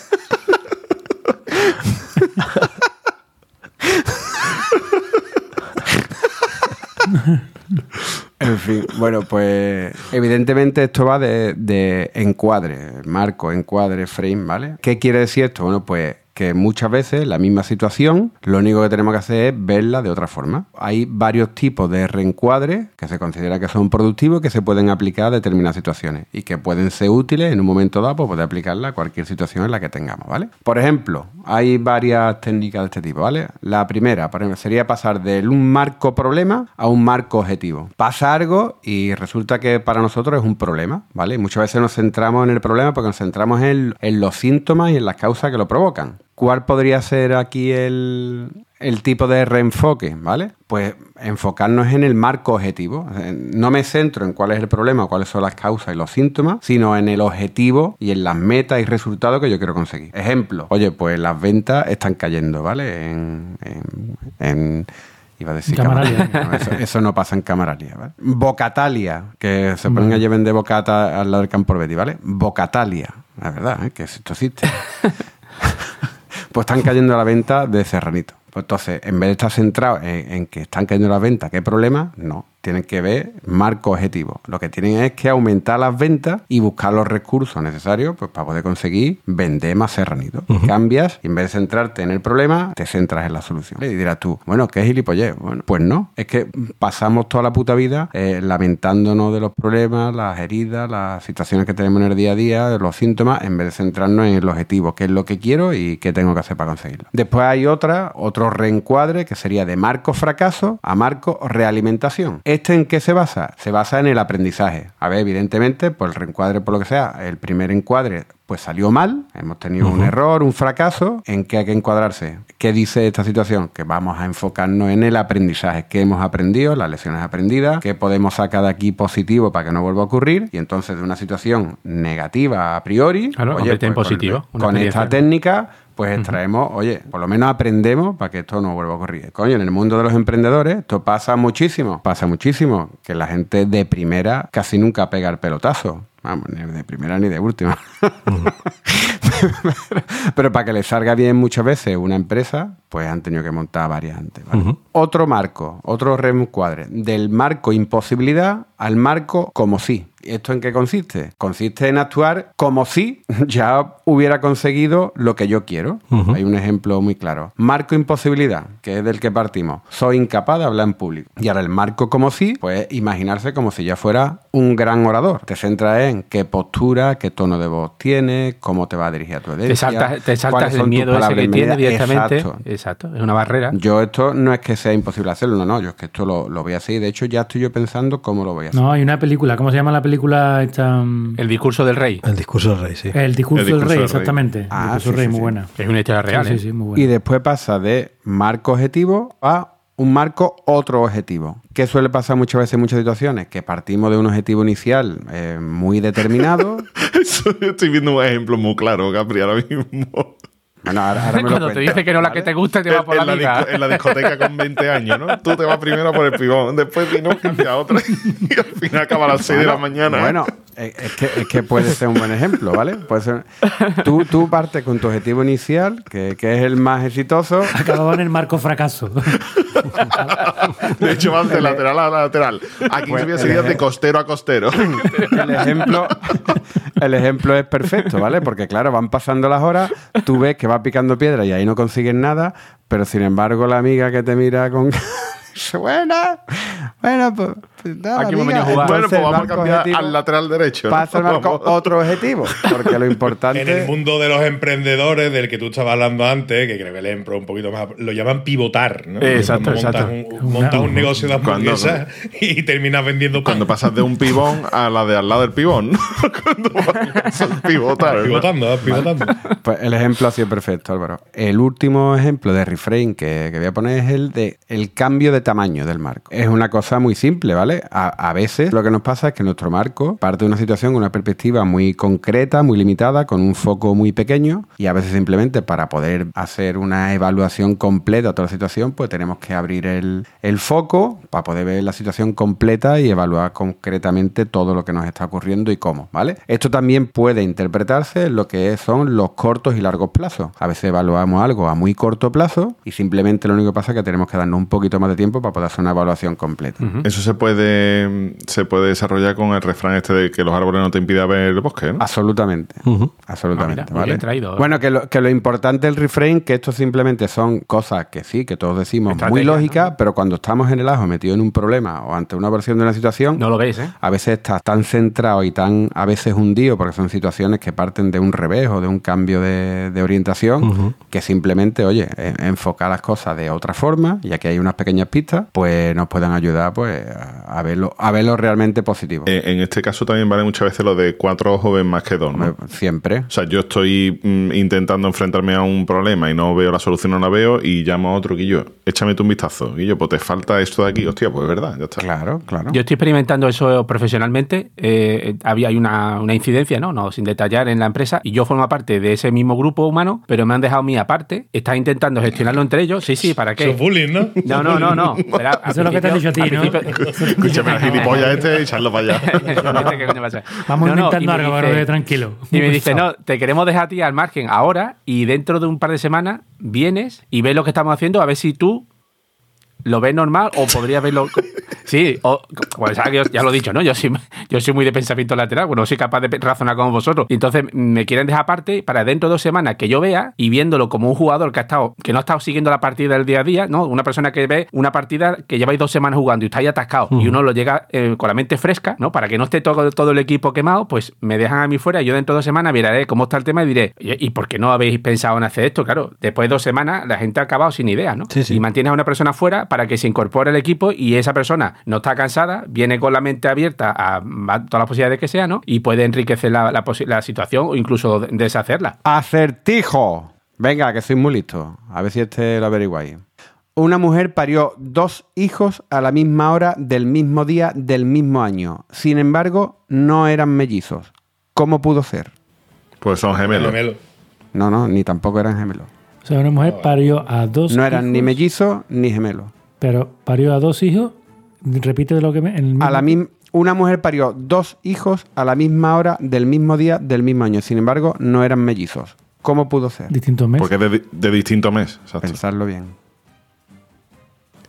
En fin, bueno, pues evidentemente esto va de, de encuadre, marco, encuadre, frame, ¿vale? ¿Qué quiere decir esto? Bueno, pues que muchas veces la misma situación, lo único que tenemos que hacer es verla de otra forma. Hay varios tipos de reencuadres que se considera que son productivos y que se pueden aplicar a determinadas situaciones y que pueden ser útiles en un momento dado, pues poder aplicarla a cualquier situación en la que tengamos, ¿vale? Por ejemplo, hay varias técnicas de este tipo, ¿vale? La primera, sería pasar de un marco problema a un marco objetivo. Pasa algo y resulta que para nosotros es un problema, ¿vale? Muchas veces nos centramos en el problema porque nos centramos en, en los síntomas y en las causas que lo provocan. ¿Cuál podría ser aquí el, el tipo de reenfoque, ¿vale? Pues enfocarnos en el marco objetivo. No me centro en cuál es el problema, cuáles son las causas y los síntomas, sino en el objetivo y en las metas y resultados que yo quiero conseguir. Ejemplo, oye, pues las ventas están cayendo, ¿vale? En, en- en- Iba a decir Camaralia. Camaralia. No, eso, eso no pasa en Camaralia, ¿vale? Bocatalia, que se ponen a lleven de bocata al lado del Campo Betty, ¿vale? Bocatalia, la verdad, ¿eh? que esto existe. pues están cayendo la venta de Serranito. Pues entonces, en vez de estar centrados en, en que están cayendo las ventas, ¿qué problema? No. Tienen que ver marco objetivo. Lo que tienen es que aumentar las ventas y buscar los recursos necesarios pues, para poder conseguir vender más serranito. Cambias y en vez de centrarte en el problema, te centras en la solución. Y dirás tú, bueno, ¿qué es gilipollez? Bueno, pues no. Es que pasamos toda la puta vida eh, lamentándonos de los problemas, las heridas, las situaciones que tenemos en el día a día, los síntomas, en vez de centrarnos en el objetivo, qué es lo que quiero y qué tengo que hacer para conseguirlo. Después hay otra, otro reencuadre que sería de marco fracaso a marco realimentación. ¿Este en qué se basa? Se basa en el aprendizaje. A ver, evidentemente, por el reencuadre, por lo que sea, el primer encuadre pues salió mal, hemos tenido un error, un fracaso, ¿en qué hay que encuadrarse? ¿Qué dice esta situación? Que vamos a enfocarnos en el aprendizaje, qué hemos aprendido, las lecciones aprendidas, qué podemos sacar de aquí positivo para que no vuelva a ocurrir, y entonces de una situación negativa a priori, Claro, en con- positivo, Con, esta técnica, pues extraemos, oye, por lo menos aprendemos para que esto no vuelva a ocurrir. Coño, en el mundo de los emprendedores esto pasa muchísimo, pasa muchísimo, que la gente de primera casi nunca pega el pelotazo. Vamos, ni de primera ni de última. pero, pero para que le salga bien muchas veces una empresa, pues han tenido que montar varias antes. ¿vale? Otro marco, otro reencuadre, del marco imposibilidad al marco como sí. ¿Esto en qué consiste? Consiste en actuar como si ya hubiera conseguido lo que yo quiero. Hay un ejemplo muy claro. Marco imposibilidad, que es del que partimos. Soy incapaz de hablar en público. Y ahora el marco como si, pues imaginarse como si ya fuera un gran orador. Te centras en qué postura, qué tono de voz tienes, cómo te va a dirigir a tu Te audiencia. saltas, te saltas el miedo ese que tienes directamente. Exacto. Exacto. Es una barrera. Yo esto no es que sea imposible hacerlo, no, no, yo es que esto lo, lo voy a hacer y de hecho ya estoy yo pensando cómo lo voy a hacer. No, hay una película, ¿cómo se llama la película esta? mm, El discurso del rey. El discurso del rey, sí. El discurso, El discurso del rey, del rey. exactamente. Ah, el discurso sí, del rey, sí, muy sí. buena. Es una historia real. Sí, ¿eh? sí, sí, muy buena. Y después pasa de marco objetivo a un marco otro objetivo. ¿Qué suele pasar muchas veces en muchas situaciones? Que partimos de un objetivo inicial eh, muy determinado. Estoy viendo un ejemplo muy claro, Capri, ahora mismo. Bueno, ahora, ahora me lo Cuando te dice que no la ¿vale? que te gusta y te va por la en, la disco- en la discoteca con 20 años, ¿no? Tú te vas primero por el pibón, después vino a otra y al final acaba a las 6 de la mañana. ¿eh? Bueno, es es que, es que puede ser un buen ejemplo, ¿vale? Puede ser, tú, tú partes con tu objetivo inicial, que, que es el más exitoso, Acababa en el marco fracaso. De hecho, vas de lateral a lateral. Aquí Pues, se el sería de costero a costero. el ejemplo, el ejemplo es perfecto, ¿vale? Porque claro, van pasando las horas, tú ves que va picando piedra y ahí no consigues nada, pero sin embargo la amiga que te mira con... Buena, bueno, pues, nada, Aquí hemos venido a jugar. Bueno, pues vamos a cambiar objetivo al lateral derecho. ¿no? Pasa el marco Vamos. otro objetivo. Porque lo En importante. el mundo de los emprendedores, del que tú estabas hablando antes, que creo que le empro un poquito más, lo llaman pivotar, ¿no? Exacto, Cuando montas exacto. Un, montas un negocio de hamburguesas y terminas vendiendo pan. Cuando pasas de un pibón a la de al lado del pibón. ¿no? Cuando pasas al pivotar. ¿no? Pivotando, vas pivotando. Pues el ejemplo ha sido perfecto, Álvaro. El último ejemplo de reframe que, que voy a poner es el de el cambio de tamaño del marco. Es una cosa muy simple, ¿vale? A, a veces lo que nos pasa es que nuestro marco parte de una situación, una perspectiva muy concreta, muy limitada, con un foco muy pequeño, y a veces simplemente para poder hacer una evaluación completa de toda la situación, pues tenemos que abrir el, el foco para poder ver la situación completa y evaluar concretamente todo lo que nos está ocurriendo y cómo, ¿vale? Esto también puede interpretarse en lo que son los cortos y largos plazos. A veces evaluamos algo a muy corto plazo y simplemente lo único que pasa es que tenemos que darnos un poquito más de tiempo para poder hacer una evaluación completa. Eso se puede, se puede desarrollar con el refrán este de que los árboles no te impidan ver el bosque, ¿no? Absolutamente. Absolutamente. Ah, mira, ¿vale? traído, ¿eh? Bueno, que lo, que lo importante del reframe, que esto simplemente son cosas que sí, que todos decimos muy lógicas, pero cuando estamos en el ajo metido en un problema o ante una versión de una situación, No lo veis, ¿eh? a veces estás tan centrado y tan a veces hundido, porque son situaciones que parten de un revés o de un cambio de, de orientación, que simplemente, oye, eh, enfocar las cosas de otra forma, y aquí hay unas pequeñas pistas, pues nos pueden ayudar pues a, a verlo, a verlo realmente positivo. Eh, en este caso también vale muchas veces lo de cuatro ojos ven más que dos, ¿no? Hombre, Siempre. O sea, yo estoy mm, intentando enfrentarme a un problema y no veo la solución, no la veo, y llamo a otro Guillo, échame tú un vistazo. Guillo, pues te falta esto de aquí. Hostia, pues es verdad, ya está. Claro, claro. Yo estoy experimentando eso profesionalmente. Eh, había hay una, una incidencia, ¿no? No, sin detallar en la empresa. Y yo formo parte de ese mismo grupo humano, pero me han dejado a mí aparte. Están intentando gestionarlo entre ellos. Sí, sí, ¿para Eso es qué? bullying, ¿no? No, no, no, no. Pero Eso es lo que te han dicho a ti, ¿no? Escúchame, el gilipollas este y echarlo para allá. Vamos No, me algo, dice- tranquilo. Y me dice, no, te queremos dejar a ti al margen ahora y dentro de un par de semanas vienes y ves lo que estamos haciendo a ver si tú lo ves normal o podrías verlo... Sí, o, pues, ya, ya lo he dicho, ¿no? Yo soy, yo soy muy de pensamiento lateral, bueno, soy capaz de razonar como vosotros. Entonces me quieren dejar aparte para dentro de dos semanas que yo vea y viéndolo como un jugador que ha estado, que no ha estado siguiendo la partida del día a día, ¿no? Una persona que ve una partida que lleváis dos semanas jugando y estáis atascado y uno lo llega eh, con la mente fresca, ¿no? Para que no esté todo, todo el equipo quemado, pues me dejan a mí fuera y yo dentro de dos semanas miraré cómo está el tema y diré, ¿y y por qué no habéis pensado en hacer esto? Claro, después de dos semanas la gente ha acabado sin ideas, ¿no? Sí, sí. Y mantienes a una persona fuera para que se incorpore al equipo y esa persona no está cansada, viene con la mente abierta a, a todas las posibilidades que sea, ¿no? Y puede enriquecer la, la posi- la situación o incluso deshacerla. Acertijo. Venga, que soy muy listo. A ver si este lo averiguáis. Una mujer parió dos hijos a la misma hora del mismo día del mismo año. Sin embargo, no eran mellizos. ¿Cómo pudo ser? Pues son gemelos. Gemelo. No, no, ni tampoco eran gemelos. O sea, una mujer parió a dos No eran ni mellizos ni gemelos. Pero parió a dos hijos. Repite de lo que me. en el mismo- A la misma una mujer parió dos hijos a la misma hora del mismo día del mismo año. Sin embargo, no eran mellizos. ¿Cómo pudo ser? Distintos meses. Porque de, de distinto mes. Exacto. Pensarlo bien.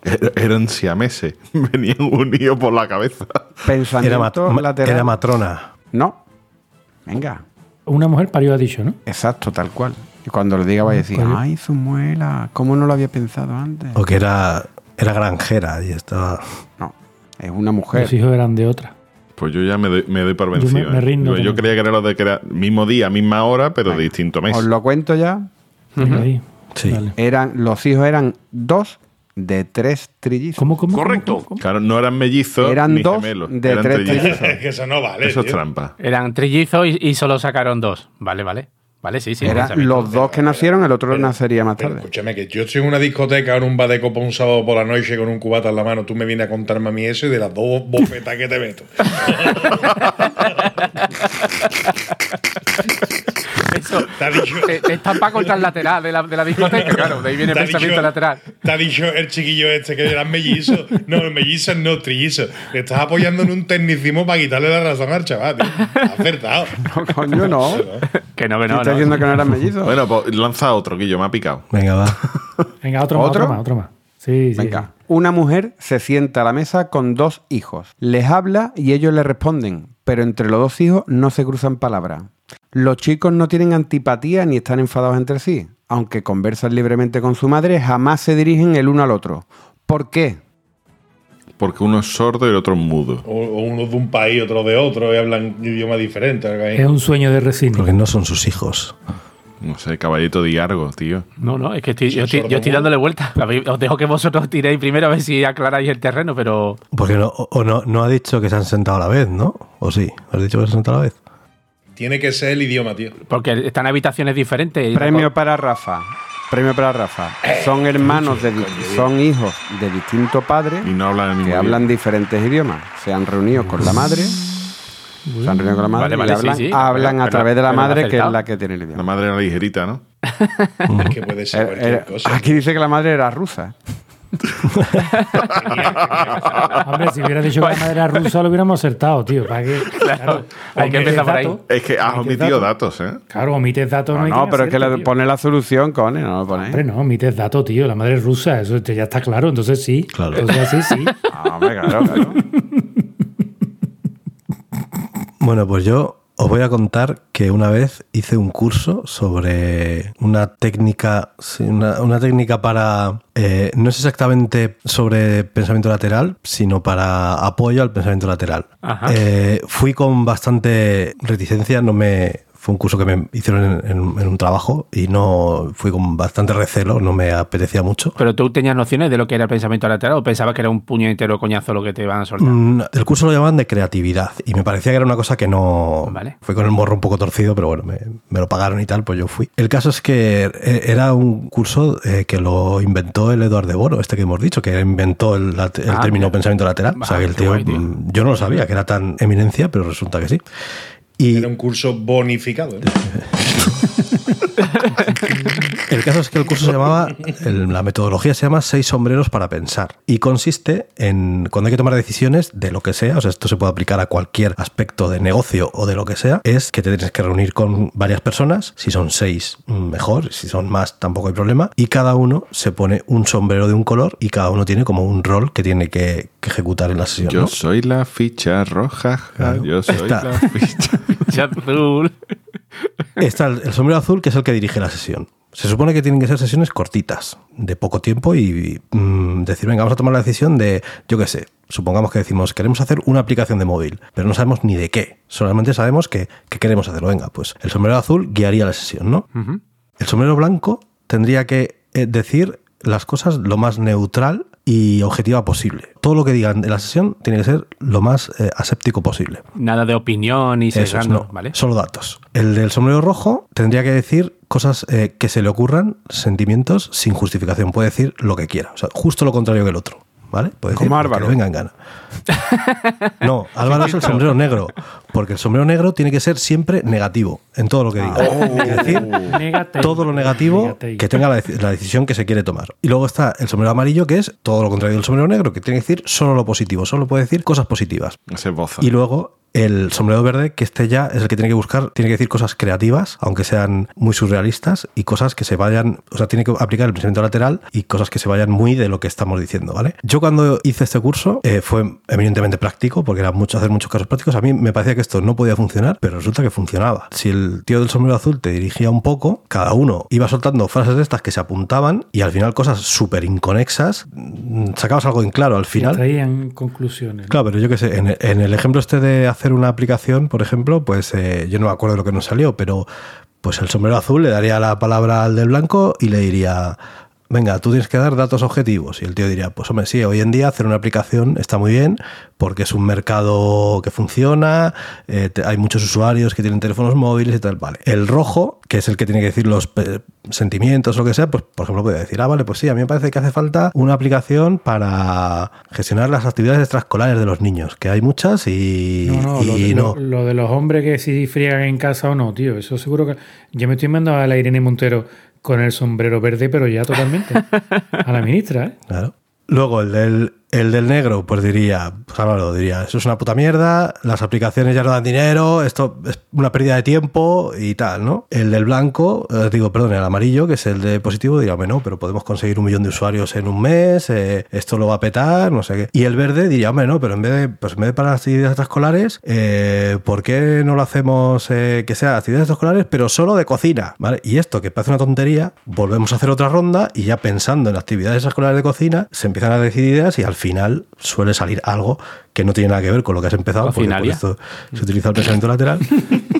Er- Eran siameses. Venían unidos por la cabeza. Era, Pensamiento mat- ma- lateral. era matrona. No. Venga. Una mujer parió, ha dicho, ¿no? Exacto, tal cual. Y cuando lo diga, vaya a decir, ay, su muela, ¿cómo no lo había pensado antes? O que era, era granjera y estaba. No, es una mujer. Los hijos eran de otra. Pues yo ya me doy, me doy por Yo me- vencido. me ¿eh? rindo yo, creía que era lo de que era mismo día, misma hora, pero de distinto mes. Os lo cuento ya. Ahí. Sí. Dale. Eran, los hijos eran dos de tres trillizos. ¿Cómo, cómo? Correcto. cómo, cómo? Claro, no eran mellizos Eran ni dos gemelos. de eran tres trillizos. eso no vale. Eso es tío. trampa. Eran trillizos y, y solo sacaron dos. Vale, vale. Vale, sí, sí. Eran los dos que nacieron, el otro nacería más tarde. escúchame, que yo estoy en una discoteca en un bar de copa un sábado por la noche con un cubata en la mano, tú me vienes a contarme a mí eso y de las dos bofetas que te meto. Eso. Te ha dicho, Te, te están para cortar el lateral de la, de la discoteca, claro. De ahí viene el pensamiento dicho- lateral. te ha dicho el chiquillo este que eran mellizos. No, mellizos no, trillizos. Le estás apoyando en un tecnicismo para quitarle la razón al chaval. tío. Ha acertado. No, coño, no. Que no, que ¿Qué no. estás no. diciendo que no eran mellizos? Bueno, pues lanza otro, yo me ha picado. Venga, va. Venga, otro, más, ¿Otro? más, otro más. Sí, sí. Venga. Una mujer se sienta a la mesa con dos hijos. Les habla y ellos le responden, pero entre los dos hijos no se cruzan palabras. Los chicos no tienen antipatía ni están enfadados entre sí. Aunque conversan libremente con su madre, jamás se dirigen el uno al otro. ¿Por qué? porque uno es sordo y el otro es mudo. O, o uno de un país, otro de otro, y hablan idioma diferente. algo ahí. Es un sueño de resina. Porque no son sus hijos. No sé, caballito de Argo, tío. No, no, es que estoy- yo, estoy, yo dándole vuelta. Os dejo que vosotros tiréis primero a ver si aclaráis el terreno, pero Porque no, o o no, no ha dicho que se han sentado a la vez, ¿no? ¿O sí? ¿Has dicho que se han sentado a la vez? Tiene que ser el idioma, tío. porque están en habitaciones diferentes. Premio para Rafa. Premio para Rafa. Son hermanos, de, son hijos de distintos padres Y no hablan el mismo que hablan diferentes idiomas. Se han reunido con la madre. Se han reunido con la madre Vale, vale, y sí, hablan, sí. hablan a través de la madre, que es la que tiene el La idioma. madre era ligerita, ¿no? Es que puede ser Eh, cualquier eh, cosa. aquí dice que la madre era rusa. Hombre, si hubiera dicho que la madre era rusa, lo hubiéramos acertado, tío. ¿Para qué? Claro, hay que empezar por ahí. Es que has omitido datos. ¿eh? Claro, omites datos. No, No, no, pero es que le pone la solución, cone, no lo pone. Hombre, no, omites datos, tío. La madre es rusa, eso ya está claro. Entonces sí. Claro. Entonces sí, sí. Ah, hombre, claro, claro. Bueno, pues yo os voy a contar que una vez hice un curso sobre una técnica, una, una técnica para, eh, no es exactamente sobre pensamiento lateral, sino para apoyo al pensamiento lateral. Eh, fui con bastante reticencia, no me... Fue un curso que me hicieron en, en- en un trabajo y no fui con bastante recelo, no me apetecía mucho. Pero tú tenías nociones de lo que era el pensamiento lateral o pensabas que era un puño entero coñazo lo que te iban a soltar. Mm, El curso lo llamaban de creatividad y me parecía que era una cosa que no... Vale. Fue con el morro un poco torcido, pero bueno, me, me lo pagaron y tal, pues yo fui. El caso es que eh, era un curso eh, que lo inventó el Eduardo de Bono, este que hemos dicho, que inventó el, el Ah, término mira. pensamiento lateral. o sea, Ah, que el tío, guay, tío. mm, yo no lo sabía, que era tan eminencia, pero resulta que sí. Y Era un curso bonificado. ¿eh? El caso es que el curso se llamaba, el- la metodología se llama Seis sombreros para pensar y consiste en cuando hay que tomar decisiones de lo que sea, o sea, esto se puede aplicar a cualquier aspecto de negocio o de lo que sea, es que te tienes que reunir con varias personas, si son seis, mm, mejor, si son más, tampoco hay problema, y cada uno se pone un sombrero de un color y cada uno tiene como un rol que tiene que, que ejecutar en la sesión. Yo ¿no? soy la ficha roja, ja, Claro. yo soy Está. la ficha. Azul. Está el, el sombrero azul, que es el que dirige la sesión. Se supone que tienen que ser sesiones cortitas, de poco tiempo, y mm, decir, venga, vamos a tomar la decisión de, yo qué sé, supongamos que decimos, queremos hacer una aplicación de móvil, pero no sabemos ni de qué, solamente sabemos que, que queremos hacerlo. Venga, pues el sombrero azul guiaría la sesión, ¿no? El sombrero blanco tendría que eh, decir las cosas lo más neutral y objetiva posible. Todo lo que digan en la sesión tiene que ser lo más eh, aséptico posible. Nada de opinión y es, sesgando, no, ¿vale? Solo datos. El del sombrero rojo tendría que decir cosas eh, que se le ocurran, sentimientos sin justificación. Puede decir lo que quiera. O sea, justo lo contrario que el otro. ¿Vale? Puede decir Como lo que Álvaro. le venga en gana. No, Álvaro es el sombrero negro. Porque el sombrero negro tiene que ser siempre negativo en todo lo que diga. Es decir, Négate. todo lo negativo que tenga la, deci- la decisión que se quiere tomar. Y luego está el sombrero amarillo, que es todo lo contrario del sombrero negro, que tiene que decir solo lo positivo, solo puede decir cosas positivas. Ese es boza. Y luego el sombrero verde, que este ya es el que tiene que buscar, tiene que decir cosas creativas, aunque sean muy surrealistas, y cosas que se vayan, o sea, tiene que aplicar el pensamiento lateral y cosas que se vayan muy de lo que estamos diciendo, ¿vale? Yo cuando hice este curso eh, fue eminentemente práctico, porque era mucho hacer muchos casos prácticos. A mí me parecía que esto no podía funcionar, pero resulta que funcionaba. Si el tío del sombrero azul te dirigía un poco, cada uno iba soltando frases de estas que se apuntaban y al final cosas súper inconexas, mm, sacabas algo en claro al Y final. traían conclusiones. ¿no? Claro, pero yo qué sé, en el, en el ejemplo este de hacer una aplicación, por ejemplo, pues eh, yo no me acuerdo lo que nos salió, pero pues el sombrero azul le daría la palabra al del blanco y le diría, venga, tú tienes que dar datos objetivos. Y el tío diría, pues hombre, sí, hoy en día hacer una aplicación está muy bien porque es un mercado que funciona, eh, te- hay muchos usuarios que tienen teléfonos móviles y tal, vale. El rojo, que es el que tiene que decir los eh, sentimientos o lo que sea, pues por ejemplo puede decir, ah, vale, pues sí, a mí me parece que hace falta una aplicación para gestionar las actividades extraescolares de los niños, que hay muchas y No, no, lo, y de, no. lo- lo de los hombres que si friegan en casa o no, tío. Eso seguro que. Yo me estoy mandando a la Irene Montero con el sombrero verde, pero ya totalmente. a la ministra, ¿eh? Claro. Luego el del, el del negro, pues diría, pues Álvaro diría, eso es una puta mierda, las aplicaciones ya no dan dinero, esto es una pérdida de tiempo y tal, ¿no? El del blanco, eh, digo, perdón, el amarillo, que es el de positivo, diría, bueno, pero podemos conseguir un millón de usuarios en un mes, eh, esto lo va a petar, no sé qué. Y el verde diría, hombre, no, pero en vez de, pues en vez de para las actividades extraescolares, eh, ¿por qué no lo hacemos eh, que sea actividades extraescolares, pero solo de cocina? ¿Vale? Y esto, que parece una tontería, volvemos a hacer otra ronda y ya pensando en actividades extraescolares de cocina, se empiezan a decir ideas y al final suele salir algo que no tiene nada que ver con lo que has empezado, Al porque por esto se utiliza el pensamiento lateral.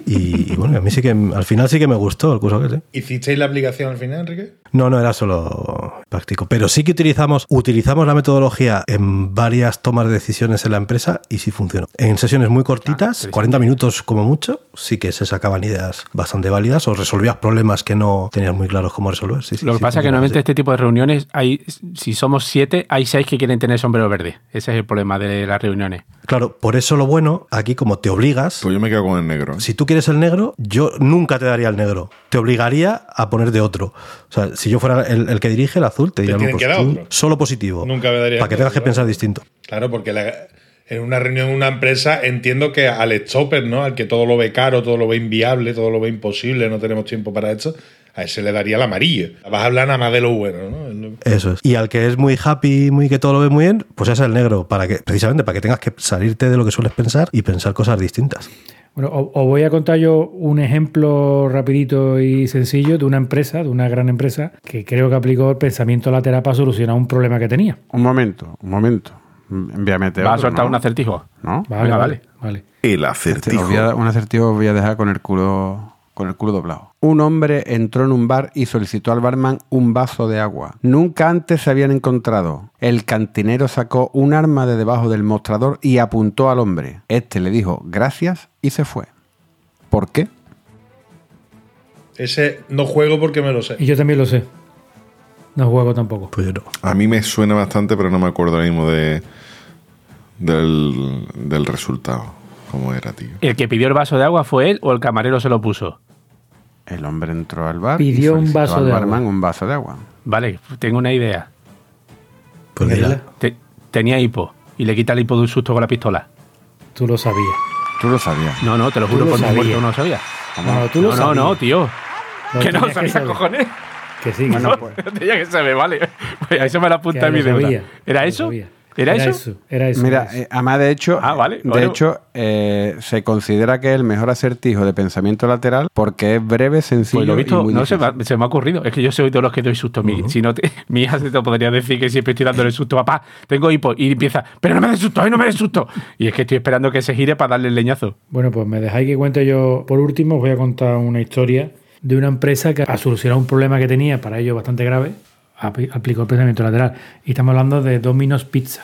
Y, y bueno, a mí sí que al final sí que me gustó el curso que sí. ¿Hicisteis la aplicación al final, Enrique? No, no, era solo práctico. Pero sí que utilizamos, utilizamos la metodología en varias tomas de decisiones en la empresa y sí funcionó. En sesiones muy cortitas, 40 minutos como mucho, sí que se sacaban ideas bastante válidas o resolvías problemas que no tenías muy claros cómo resolver. Sí, sí, Lo que sí pasa es que normalmente así. este tipo de reuniones, hay, si somos siete, hay seis que quieren tener sombrero verde. Ese es el problema de las Claro, por eso lo bueno, aquí como te obligas, Pues yo me quedo con el negro. si tú quieres el negro, yo nunca te daría el negro. Te obligaría a poner de otro. O sea, si yo fuera el, el que dirige el azul, te diría no, que pues dar tú otro. solo positivo. Nunca me daría Para que tengas que pensar distinto. Claro, porque la- en una reunión en una empresa entiendo que al stopper, ¿no? Al que todo lo ve caro, todo lo ve inviable, todo lo ve imposible, no tenemos tiempo para esto, a ese le daría el amarillo. Vas a hablar nada más de lo bueno, ¿no? Eso es. Y al que es muy happy, muy que todo lo ve muy bien, pues es el negro, para que, precisamente para que tengas que salirte de lo que sueles pensar y pensar cosas distintas. Bueno, os voy a contar yo un ejemplo rapidito y sencillo de una empresa, de una gran empresa, que creo que aplicó el pensamiento lateral para solucionar un problema que tenía. Un momento, un momento. Envíame Va a soltar un acertijo. ¿No? Vale, Venga, vale, vale. El Este, acertijo. un acertijo voy a dejar con el culo con el culo doblado. Un hombre entró en un bar y solicitó al barman un vaso de agua. Nunca antes se habían encontrado. El cantinero sacó un arma de debajo del mostrador y apuntó al hombre. Este le dijo gracias y se fue. ¿Por qué? Ese no juego porque me lo sé. Y yo también lo sé. No juego tampoco. Pues yo no. A mí me suena bastante, pero no me acuerdo ahora mismo de, del, del resultado. ¿Cómo era, tío? ¿El que pidió el vaso de agua fue él o el camarero se lo puso? El hombre entró al bar Pidió y un vaso al de barman agua. un vaso de agua. Vale, tengo una idea. Pues Mírala. mira, Te- tenía hipo y le quita el hipo de un susto con la pistola. Tú lo sabías. Tú lo sabías. No, no, te lo juro lo por mi muerto, no lo sabía. No, tú lo No, no, sabías. no, tío. Lo que no sabía, saber. cojones. Que sí, que No, no. tenía que saber, vale. Pues a eso me la apunta Que en mi deuda. ¿Era eso? sabía. ¿Era eso? Era eso. Mira, era eso. eh, además de hecho, Ah, vale, de bueno. hecho eh, se considera que es el mejor acertijo de pensamiento lateral porque es breve, sencillo Pues lo y visto, muy no se me, ha, se me ha ocurrido. Es que yo soy de los que doy susto. Mi- Si no te- mi hija se te podría decir que siempre estoy dándole susto. Papá, tengo hipo. Y empieza, pero no me des susto, ay, no me des susto. Y es que estoy esperando que se gire para darle el leñazo. Bueno, pues me dejáis que cuente yo, por último, os voy a contar una historia de una empresa que a solucionar un problema que tenía, para ello bastante grave, aplicó el pensamiento lateral. Y estamos hablando de Domino's Pizza.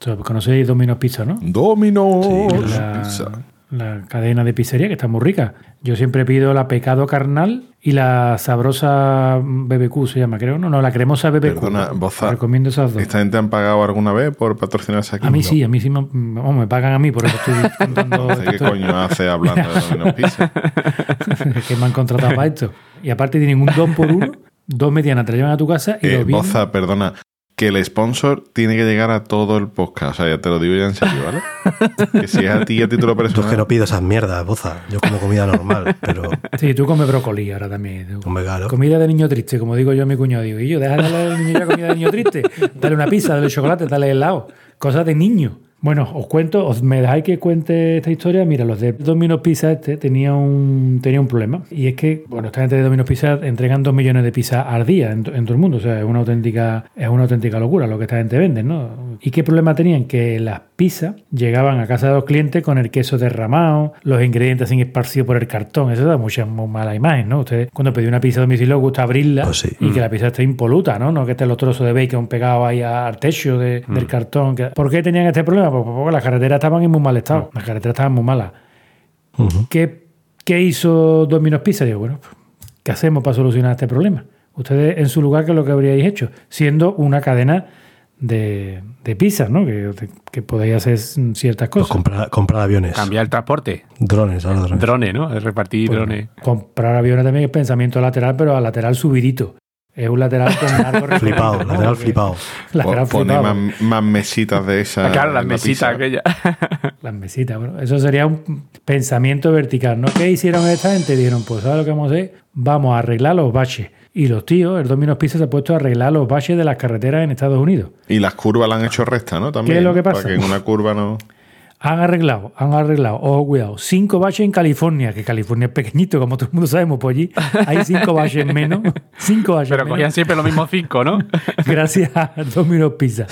Sea, Conocéis Domino's Pizza, ¿no? Domino. la, Pizza. la cadena de pizzería que está muy rica. Yo siempre pido la pecado carnal y la sabrosa BBQ se llama, creo, ¿no? No, la cremosa BBQ. Perdona, Boza, Recomiendo esas dos. ¿Esta gente han pagado alguna vez por patrocinarse aquí? A mí No. sí, a mí sí me, vamos, me pagan a mí, por eso estoy contando ¿Qué esto. coño hace hablando de Domino's Pizza? que me han contratado para esto. Y aparte tienen un 2 por 1 dos medianas te la llevan a tu casa y Eh, los Boza, perdona. Que el sponsor tiene que llegar a todo el podcast. O sea, ya te lo digo ya en serio, ¿vale? que si es a ti a título Yo es que personal. no pido esas mierdas, boza. Yo como comida normal, pero Sí, tú comes brócoli ahora también. claro. Comida de niño triste, como digo yo a mi cuñado. Digo, y yo, déjale al niño ya comida de niño triste. Dale una pizza, dale chocolate, dale helado. Cosas de niño. Bueno, os cuento, os me dejáis que cuente esta historia. Mira, los de Domino's Pizza este tenía un, tenía un problema. Y es que, bueno, esta gente de Domino's Pizza entregan dos millones de pizzas al día en, to- en todo el mundo. O sea, es una auténtica, es una auténtica locura lo que esta gente vende, ¿no? ¿Y qué problema tenían? Que las pizzas llegaban a casa de los clientes con el queso derramado, los ingredientes sin esparcido por el cartón. Eso da mucha muy mala imagen, ¿no? Ustedes cuando pedí una pizza a domicilio gusta abrirla sí. y que la pizza esté impoluta, ¿no? No que estén los trozos de bacon pegados ahí al techo de- del cartón. ¿Por qué tenían este problema? Pues porque las carreteras estaban en muy mal estado. Las carreteras estaban muy malas. ¿Qué, qué hizo Domino's Pizza? Digo, bueno, ¿qué hacemos para solucionar este problema? Ustedes en su lugar, ¿qué es lo que habríais hecho? Siendo una cadena de, de pizzas, ¿no? Que, que podéis hacer ciertas pues cosas. comprar, comprar aviones. Cambiar el transporte. Drones, ahora drones. Drone, ¿no? Repartir Pues, drones. Comprar aviones también es pensamiento lateral, pero a lateral subidito. Es un lateral con largo recorrido, Flipado, ¿no? lateral flipado. Lateral Pone flipado. más, más mesitas de esas. Ah, claro, las la mesitas aquellas. Las mesitas, bueno, eso sería un pensamiento vertical, ¿no? ¿Qué hicieron esta gente? Dijeron, pues ¿sabes lo que vamos a hacer? Vamos a arreglar los baches. Y los tíos, el Domino's Pizza se ha puesto a arreglar los baches de las carreteras en Estados Unidos. Y las curvas la han hecho recta, ¿no? También. ¿Qué es lo que ¿no? pasa? Para que en una curva no. Han arreglado, han arreglado, ojo cuidado, cinco baches en California, que California es pequeñito, como todo el mundo sabemos, pues allí hay cinco baches menos. Cinco baches Pero menos. cogían siempre los mismos cinco, ¿no? Gracias a Domino's Pizza.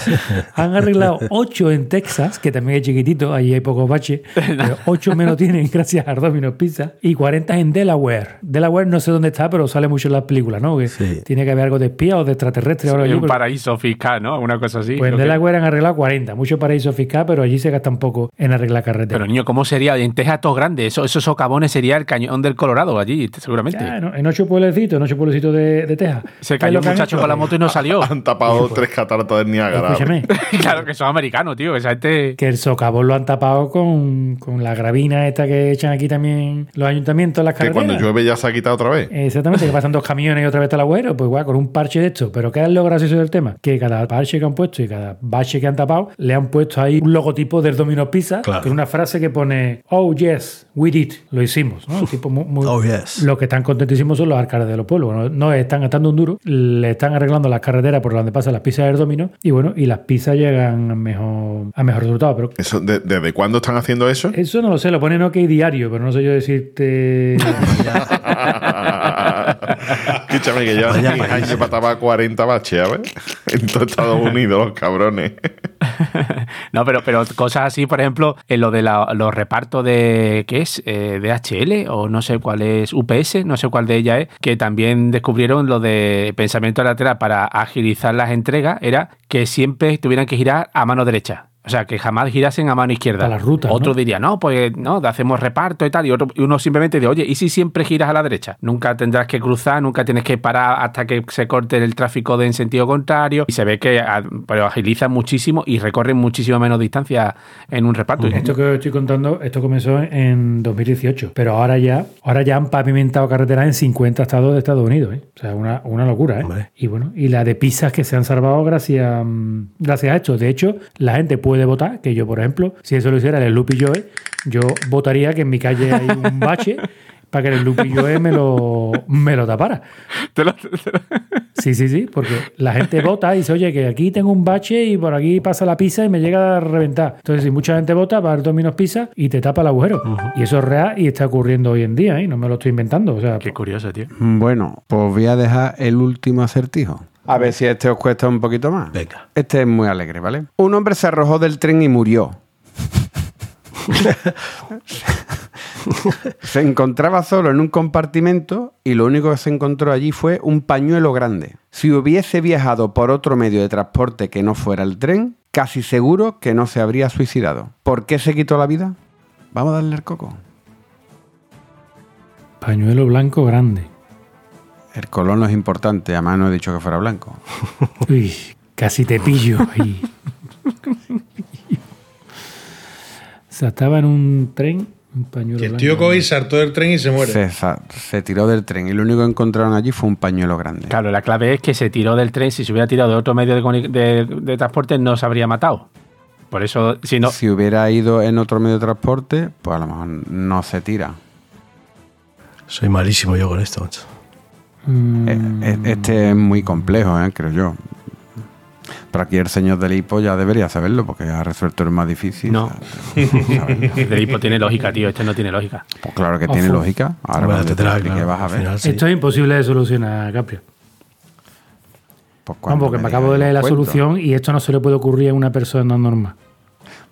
Han arreglado 8 en Texas, que también es chiquitito, ahí hay pocos baches, pero 8 menos tienen gracias a Domino's Pizza, y 40 en Delaware. Delaware no sé dónde está, pero sale mucho en las películas, ¿no? Que Sí. tiene que haber algo de espía o de extraterrestre. o algo allí, un pero- paraíso fiscal, ¿no? Una cosa así. pues en que- Delaware han arreglado 40, mucho paraíso fiscal, pero allí se gasta un poco en arreglar carreteras. Pero niño, ¿cómo sería? En Texas todo grande. Eso, esos socavones sería el cañón del Colorado allí, seguramente. Ya, en, ocho pueblecitos, en ocho pueblecitos de, de Texas. Se ¿Qué es cayó un que muchacho con la moto y no salió. Han tapado tres cataratas del Niágara. Escúchame, claro que son americanos, tío. Esa gente. que el socavón lo han tapado con, con la gravina esta que echan aquí también los ayuntamientos en las Que carreteras. cuando llueve ya se ha quitado otra vez. Exactamente, que pasan dos camiones y otra vez está el agüero, pues igual, con un parche de esto. Pero ¿qué es lo gracioso del tema? Que cada parche que han puesto y cada bache que han tapado, le han puesto ahí un logotipo del Domino Pizza, Claro. con una frase que pone, oh yes, we did, lo hicimos. ¿no? Tipo muy- muy- Oh, yes. Los que están contentísimos son los alcaldes de los pueblos. No, no están gastando un duro, le están arreglando las carreteras por donde pasan las pizzas del Domino y bueno, y las pizzas llegan a mejor, a mejor resultado. Pero Eso, de- ¿Desde cuándo están haciendo eso? eso no lo sé, lo ponen OK diario, pero no sé yo decirte. Escúchame, que llevan Vaya 10 país. años para tapar 40 baches, ¿a ver? En todo Estados Unidos, los cabrones. No, pero, pero cosas así, por ejemplo, en lo de la- los repartos de. ¿Qué es? Eh, DHL o no sé cuál es. UPS, no sé cuál de ellas es. Que también descubrieron lo de pensamiento lateral para agilizar las entregas. Era que siempre tuvieran que girar a mano derecha. O sea, que jamás girasen a mano izquierda. Para las rutas, ¿no? Otro diría, no, pues no, hacemos reparto y tal. Y, otro, y uno simplemente dice, oye, ¿y si siempre giras a la derecha? Nunca tendrás que cruzar, nunca tienes que parar hasta que se corte el tráfico de en sentido contrario. Y se ve que ah, pero agilizan muchísimo y recorren muchísimo menos distancia en un reparto. Esto que os estoy contando, esto comenzó en 2018, pero ahora ya, ahora ya han pavimentado carreteras en 50 estados de Estados Unidos, ¿eh? O sea, una, una locura, ¿eh? Y bueno, y la de pizzas que se han salvado gracias, mm, gracias a esto. De hecho, la gente puede votar, que yo, por ejemplo, si eso lo hiciera el Lupi Joe, yo votaría que en mi calle hay un bache para que el Lupi Joe me lo, me lo tapara. Te lo- Sí, sí, sí, porque la gente vota y dice, oye, que aquí tengo un bache y por aquí pasa la pizza y me llega a reventar. Entonces, si mucha gente vota, va al Domino's Pizza y te tapa el agujero. Y eso es real y está ocurriendo hoy en día, ¿eh? No me lo estoy inventando. O sea, Qué curioso, tío. Bueno, pues voy a dejar el último acertijo. A ver si este os cuesta un poquito más. Venga. Este es muy alegre, ¿vale? Un hombre se arrojó del tren y murió. se encontraba solo en un compartimento y lo único que se encontró allí fue un pañuelo grande. Si hubiese viajado por otro medio de transporte que no fuera el tren, casi seguro que no se habría suicidado. ¿Por qué se quitó la vida? Vamos a darle el coco. pañuelo blanco grande. El color no es importante, además no he dicho que fuera blanco. Uy, casi te pillo ahí. o sea, estaba en un tren, un pañuelo Que el tío coge y saltó del tren y se muere. Se, se tiró del tren y lo único que encontraron allí fue un pañuelo grande. Claro, la clave es que se tiró del tren. Si se hubiera tirado de otro medio de- de transporte, no se habría matado. Por eso, si no. Si hubiera ido en otro medio de transporte, pues a lo mejor no se tira. Soy malísimo yo con esto, macho. Mm, Eh, eh, Este es muy complejo, eh, creo yo. Pero aquí el señor del hipo ya debería saberlo porque ha resuelto el más difícil. No. El hipo tiene lógica, tío. Este no tiene lógica. Pues claro que tiene lógica. Ahora cuando te explique claro, vas a ver. final sí. Esto es imposible de solucionar, Caprio. Pues Vamos, porque me diga acabo de leer la cuento. solución y esto no se le puede ocurrir a una persona normal.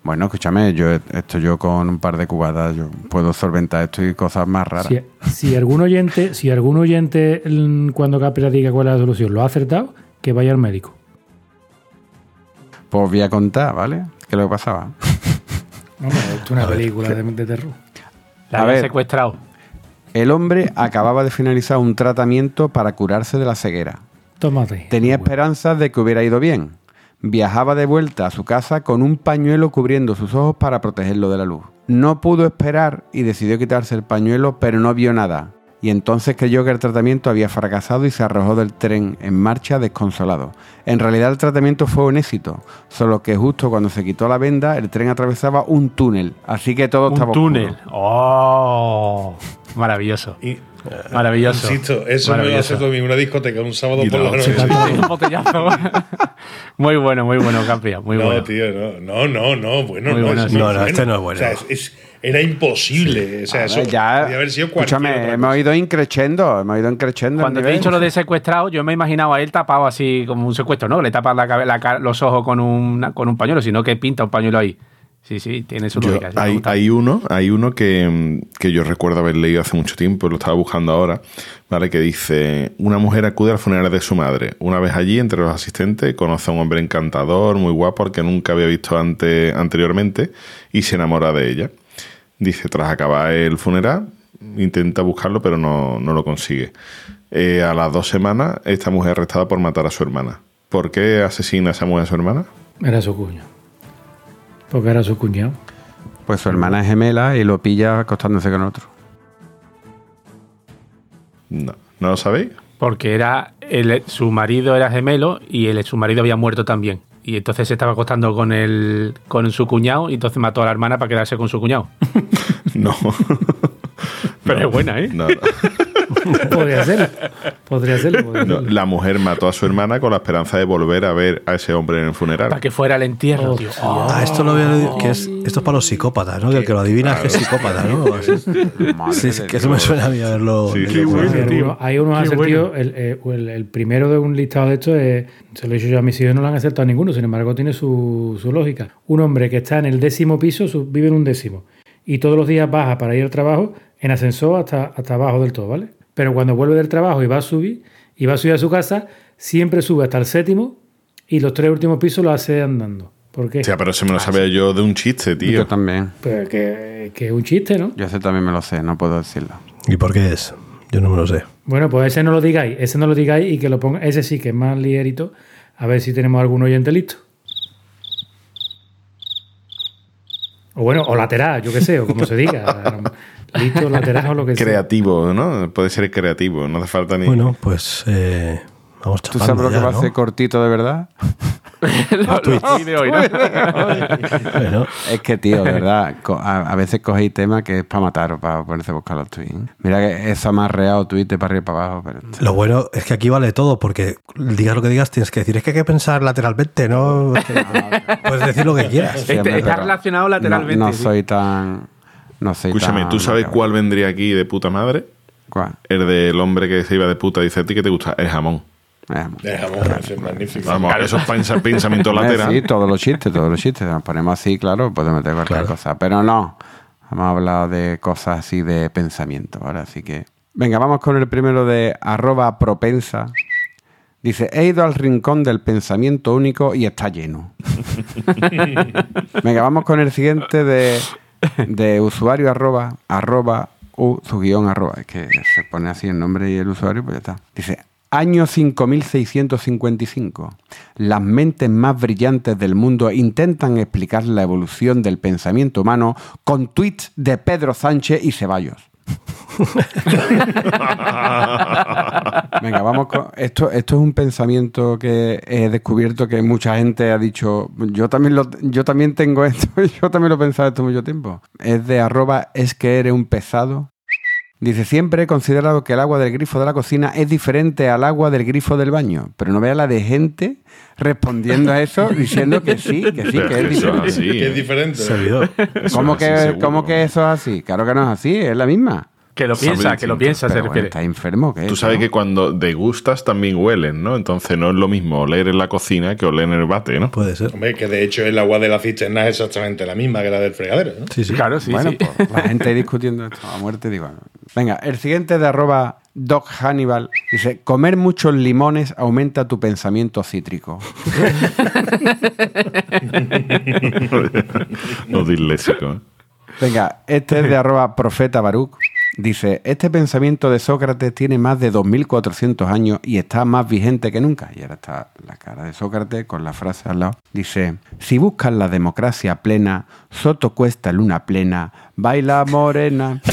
Bueno, escúchame, yo esto yo con un par de cubadas yo puedo solventar esto y cosas más raras. Si, si algún oyente, si algún oyente mm, cuando Capria diga cuál es la solución lo ha acertado, que vaya al médico. Pues voy a contar, ¿vale? ¿Qué es lo que pasaba? Esto es una película de, de terror. La había secuestrado. El hombre acababa de finalizar un tratamiento para curarse de la ceguera. Tómate. Tenía esperanzas de que hubiera ido bien. Viajaba de vuelta a su casa con un pañuelo cubriendo sus ojos para protegerlo de la luz. No pudo esperar y decidió quitarse el pañuelo, pero no vio nada. y entonces creyó que el tratamiento había fracasado y se arrojó del tren en marcha desconsolado. En realidad el tratamiento fue un éxito, solo que justo cuando se quitó la venda el tren atravesaba un túnel, así que todo estaba Un oscuro. túnel. ¡Oh! Maravilloso. Y, Maravilloso. insisto, eso me va a Maravilloso. hacer una discoteca un sábado Y por la no, noche. sí, sí. Un botellazo. muy bueno, muy bueno, Capria. Muy no, bueno. tío, no, no, no, no, bueno, Muy no, bueno, es No, no, este no es bueno. O sea, es- es- era imposible. O sea, eso ya, podía haber sido cualquier escúchame, hemos cosa. ido increchendo, hemos ido increchendo. Cuando te he dicho lo de secuestrado, yo me he imaginado a él tapado así como un secuestro, ¿no? Le tapas la, la los ojos con un pañuelo, sino que pinta un pañuelo ahí. Sí, sí, tiene su Yo- lógica. hay, hay uno, hay uno que, que yo recuerdo haber leído hace mucho tiempo, lo estaba buscando ahora, ¿vale? Que dice, una mujer acude al funeral de su madre. Una vez allí, entre los asistentes, conoce a un hombre encantador, muy guapo, al que nunca había visto antes, anteriormente, y se enamora de ella. Dice, tras acabar el funeral, intenta buscarlo, pero no, no lo consigue. Eh, a las dos semanas, esta mujer es arrestada por matar a su hermana. ¿Por qué asesina a esa mujer a su hermana? Era su cuño. Porque era su cuñado. Pues su hermana es gemela y lo pilla acostándose con otro. No, ¿no lo sabéis? Porque era el- su marido era gemelo y el, su marido había muerto también. Y entonces se estaba acostando con el, con su cuñado y entonces mató a la hermana para quedarse con su cuñado. No. Pero No, es buena, ¿eh? no, Podría ser. Podría ser. podría no. ser. La mujer mató a su hermana con la esperanza de volver a ver a ese hombre en el funeral. Para que fuera el entierro, Oh, tío. tío. Ah, esto lo veo que es, esto es para los psicópatas, ¿no? Que el que lo adivina es que es psicópata, ¿no? Sí, que eso me suena a mí haberlo. Sí, bueno. Hay, tío. algunos- hay unos acertijos. bueno. El, eh, el- el primero de un listado de estos es, se lo he dicho yo a mis hijos, no lo han acertado ninguno, sin embargo tiene su, su lógica. Un hombre que está en el décimo piso su- vive en un décimo y todos los días baja para ir al trabajo en ascensor hasta, hasta abajo del todo, ¿vale? Pero cuando vuelve del trabajo y va a subir, y va a subir a su casa, siempre sube hasta el séptimo y los tres últimos pisos lo hace andando. ¿Por qué? O sea, pero se me lo sabía yo de un chiste, tío. Yo también. Pues que, que es un chiste, ¿no? Yo ese también me lo sé, no puedo decirlo. ¿Y por qué es? Yo no me lo sé. Bueno, pues ese no lo digáis, ese no lo digáis y que lo ponga, ese sí que es más ligerito, a ver si tenemos algún oyente listo. O bueno, o lateral, yo qué sé, o como se diga. listo, lateral o lo que sea. Creativo, ¿no? Puede ser creativo, no hace falta ni. Bueno, pues eh, vamos ¿Tú sabes lo que va a ser cortito de verdad? ¿no? Bueno, Es que, tío, de verdad, a, a veces cogéis temas que es para matar o para ponerse a buscar los tweets. Mira que es amarreado tweet de para arriba y para abajo. Pero... lo bueno es que aquí vale todo, porque digas lo que digas, tienes que decir, es que hay que pensar lateralmente, ¿no? Puedes decir lo que quieras. Este está relacionado lateralmente. No, soy tan. No soy Escúchame, ¿tú sabes cuál vendría aquí de puta madre? ¿Cuál? El del hombre que se iba de puta. Dice, ¿a ti qué te gusta? El jamón. Eh, Dejamos, eso es magnífico. Vamos, eso es pensa- pensamiento Hombre, lateral. Sí, todos los chistes, todos los chistes. Nos ponemos así, claro, podemos meter cualquier Claro. cosa. Pero no, hemos hablado de cosas así de pensamiento, ¿vale? Así que. Venga, vamos con el primero de arroba propensa. Dice, he ido al rincón del pensamiento único y está lleno. Venga, vamos con el siguiente de, de usuario arroba, arroba, u, su guion arroba. Es que se pone así el nombre y el usuario, pues ya está. Dice, año 5655. Las mentes más brillantes del mundo intentan explicar la evolución del pensamiento humano con tweets de Pedro Sánchez y Ceballos. Venga, vamos con. Esto, esto es un pensamiento que he descubierto que mucha gente ha dicho. Yo también lo, yo también tengo esto, yo también lo he pensado esto mucho tiempo. Es de arroba es que eres un pesado. Dice, siempre he considerado que el agua del grifo de la cocina es diferente al agua del grifo del baño. Pero no vea la de gente respondiendo a eso diciendo que sí, que sí, que es diferente. así, que ¿eh? es diferente. Servidor. Eso ¿Cómo que. ¿Cómo que eso es así? Claro que no es así, es la misma. Que lo Sabe piensa, que lo piensa, se Pero bueno, refiere. está enfermo, ¿qué? Tú sabes que cuando degustas también huelen, ¿no? Entonces no es lo mismo oler en la cocina que oler en el bate, ¿no? Puede ser. Hombre, que de hecho el agua de la cisterna es exactamente la misma que la del fregadero. ¿no? Sí, sí. Claro, sí, bueno, sí. pues la gente discutiendo esto a muerte, digo. no. Venga, el siguiente de arroba Doc Hannibal dice: Comer muchos limones aumenta tu pensamiento cítrico. Los disléxicos. ¿eh? Venga, este es de arroba Profeta Baruch. Dice: Este pensamiento de Sócrates tiene más de 2400 años y está más vigente que nunca. Y ahora está la cara de Sócrates con la frase al lado. Dice: Si buscas la democracia plena, Soto cuesta luna plena, baila morena.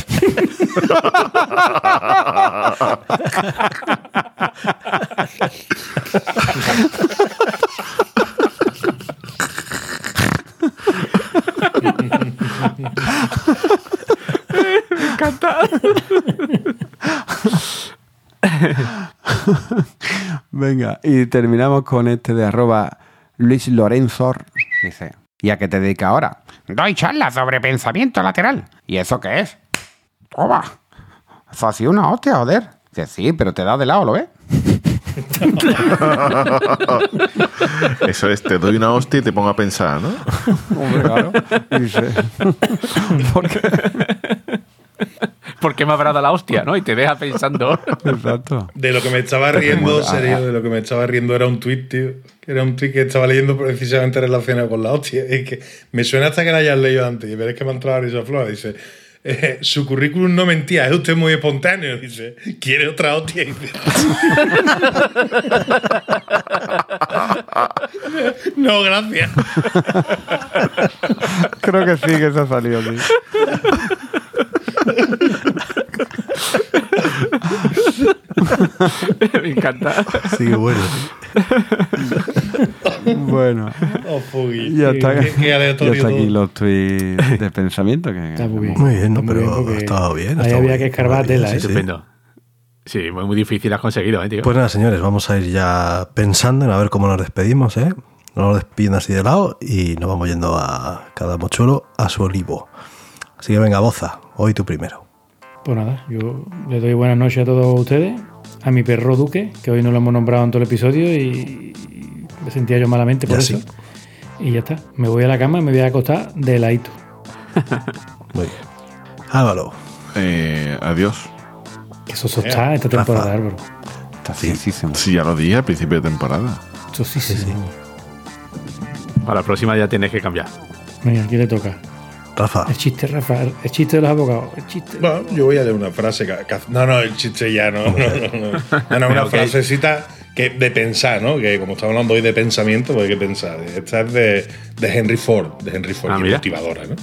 Venga, y terminamos con este de arroba Luis Lorenzo. Dice, ¿y a qué te dedicas ahora? Doy charlas sobre pensamiento lateral. ¿Y eso qué es? Toma. Eso ha sido una hostia, joder. Que sí, pero te da de lado, ¿lo ves? Eso es, te doy una hostia y te pongo a pensar, ¿no? Hombre, claro. Dice, ¿Por qué me habrá dado la hostia, no? Y te deja pensando. Exacto. De lo que me estaba riendo, serio, ah, de lo que me estaba riendo era un tweet, tío. Que era un tweet que estaba leyendo precisamente relacionado con la hostia. Y que me suena hasta que la hayas leído antes. Y veréis que me ha entrado a risa flora. Dice. eh, su currículum no mentía, es usted muy espontáneo. Dice, quiere otra hostia. No, gracias. Creo que sí, que se ha salido, sí. me encanta. Sí, bueno. Bueno, Oh, ya está, Qué, qué ya está aquí todo. los tweets de pensamiento. Que, Está muy bien. Muy bien, no, pero porque ha estado bien. ha Ahí estado había bien, que escarbar bien, tela, sí, ¿eh? sí. Estupendo. Sí, muy, muy difícil has conseguido, ¿eh, tío? Pues nada, señores, vamos a ir ya pensando en a ver cómo nos despedimos, ¿eh? No nos despiden así de lado y nos vamos yendo a cada mochuelo a su olivo. Así que venga, Boza, hoy tú primero. Pues nada, yo le doy buenas noches a todos ustedes, a mi perro Duque, que hoy no lo hemos nombrado en todo el episodio y, y me sentía yo malamente por Ya eso. sí. Y ya está, me voy a la cama y me voy a acostar de ladito. Muy bien. Álvaro, Eh, adiós. Que eso está esta temporada, Álvaro. está finísimo. Sí, ya lo dije al principio de temporada. Eso sí, sí, sí. Para la próxima ya tienes que cambiar. Venga, ¿quién le toca? Rafa, El chiste, Rafa, el chiste de los abogados. El chiste. Bueno, yo voy a leer una frase. no, no, el chiste ya no. No, no, no. No, no, una frasecita que, de pensar, ¿no? Que como estamos hablando hoy de pensamiento, pues hay que pensar. Esta es de, de Henry Ford, de Henry Ford, Ah, y motivadora, ¿no?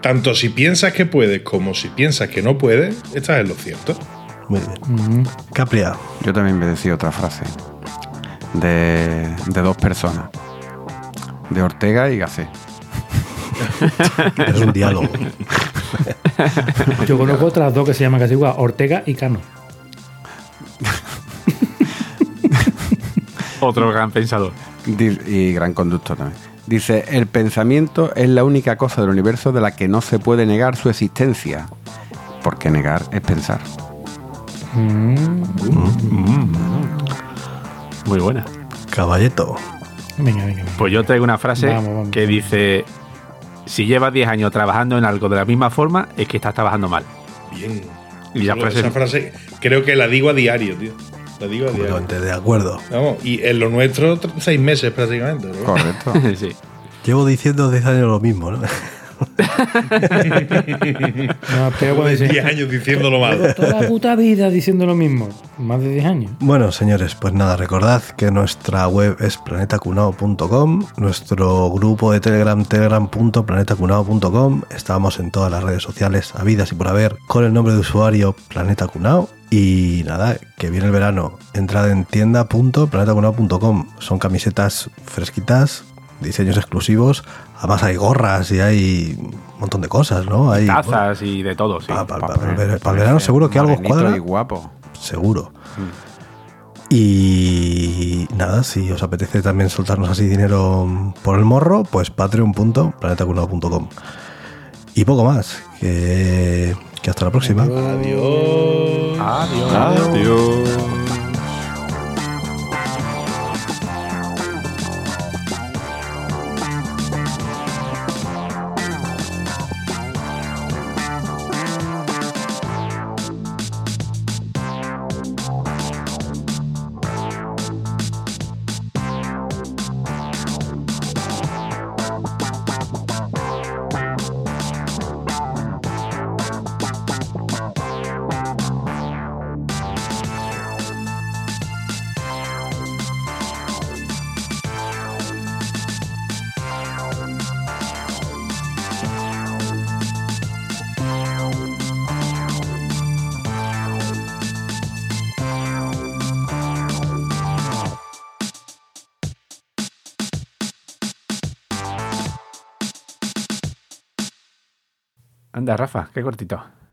Tanto si piensas que puedes como si piensas que no puedes, estás en lo cierto. muy bien. Capria, Yo también me decía otra frase de, de dos personas, de Ortega y Gasset. Es un diálogo. Yo conozco otras dos que se llaman casi igual, Ortega y Cano. Otro gran pensador. Y gran conductor también. Dice, el pensamiento es la única cosa del universo de la que no se puede negar su existencia. Porque negar es pensar. Muy buena. Caballeto, Venga, venga, venga. Pues yo traigo una frase Vamos, vamos, que vamos. dice: Si llevas 10 años trabajando en algo de la misma forma, es que estás trabajando mal. Bien. Y la Esa frase- frase creo que la digo a diario, tío. La digo a diario. de acuerdo. Vamos, y en lo nuestro, tr- seis meses prácticamente. ¿no? Correcto. sí. Llevo diciendo 10 años lo mismo, ¿no? No, pero cuando dice, Diez años diciéndolo mal. toda la puta vida diciendo lo mismo. Más de 10 años. Bueno, señores, pues nada, recordad que nuestra web es planetacunao.com, nuestro grupo de Telegram, telegram.planetacunao.com, estamos en todas las redes sociales habidas y por haber con el nombre de usuario Planeta Cunao. Y nada, que viene el verano, entrad en tienda.planetacunao.com, son camisetas fresquitas, diseños exclusivos, además hay gorras y hay un montón de cosas, ¿no? Hay, Tazas y de todo, sí. para, el verano seguro que algo cuadra y guapo. seguro. Y nada, si os apetece también soltarnos así dinero por el morro, pues patreon.planetacunao.com. Y poco más, que, que hasta la próxima. Adiós. Adiós. Anda, Rafa, qué cortito.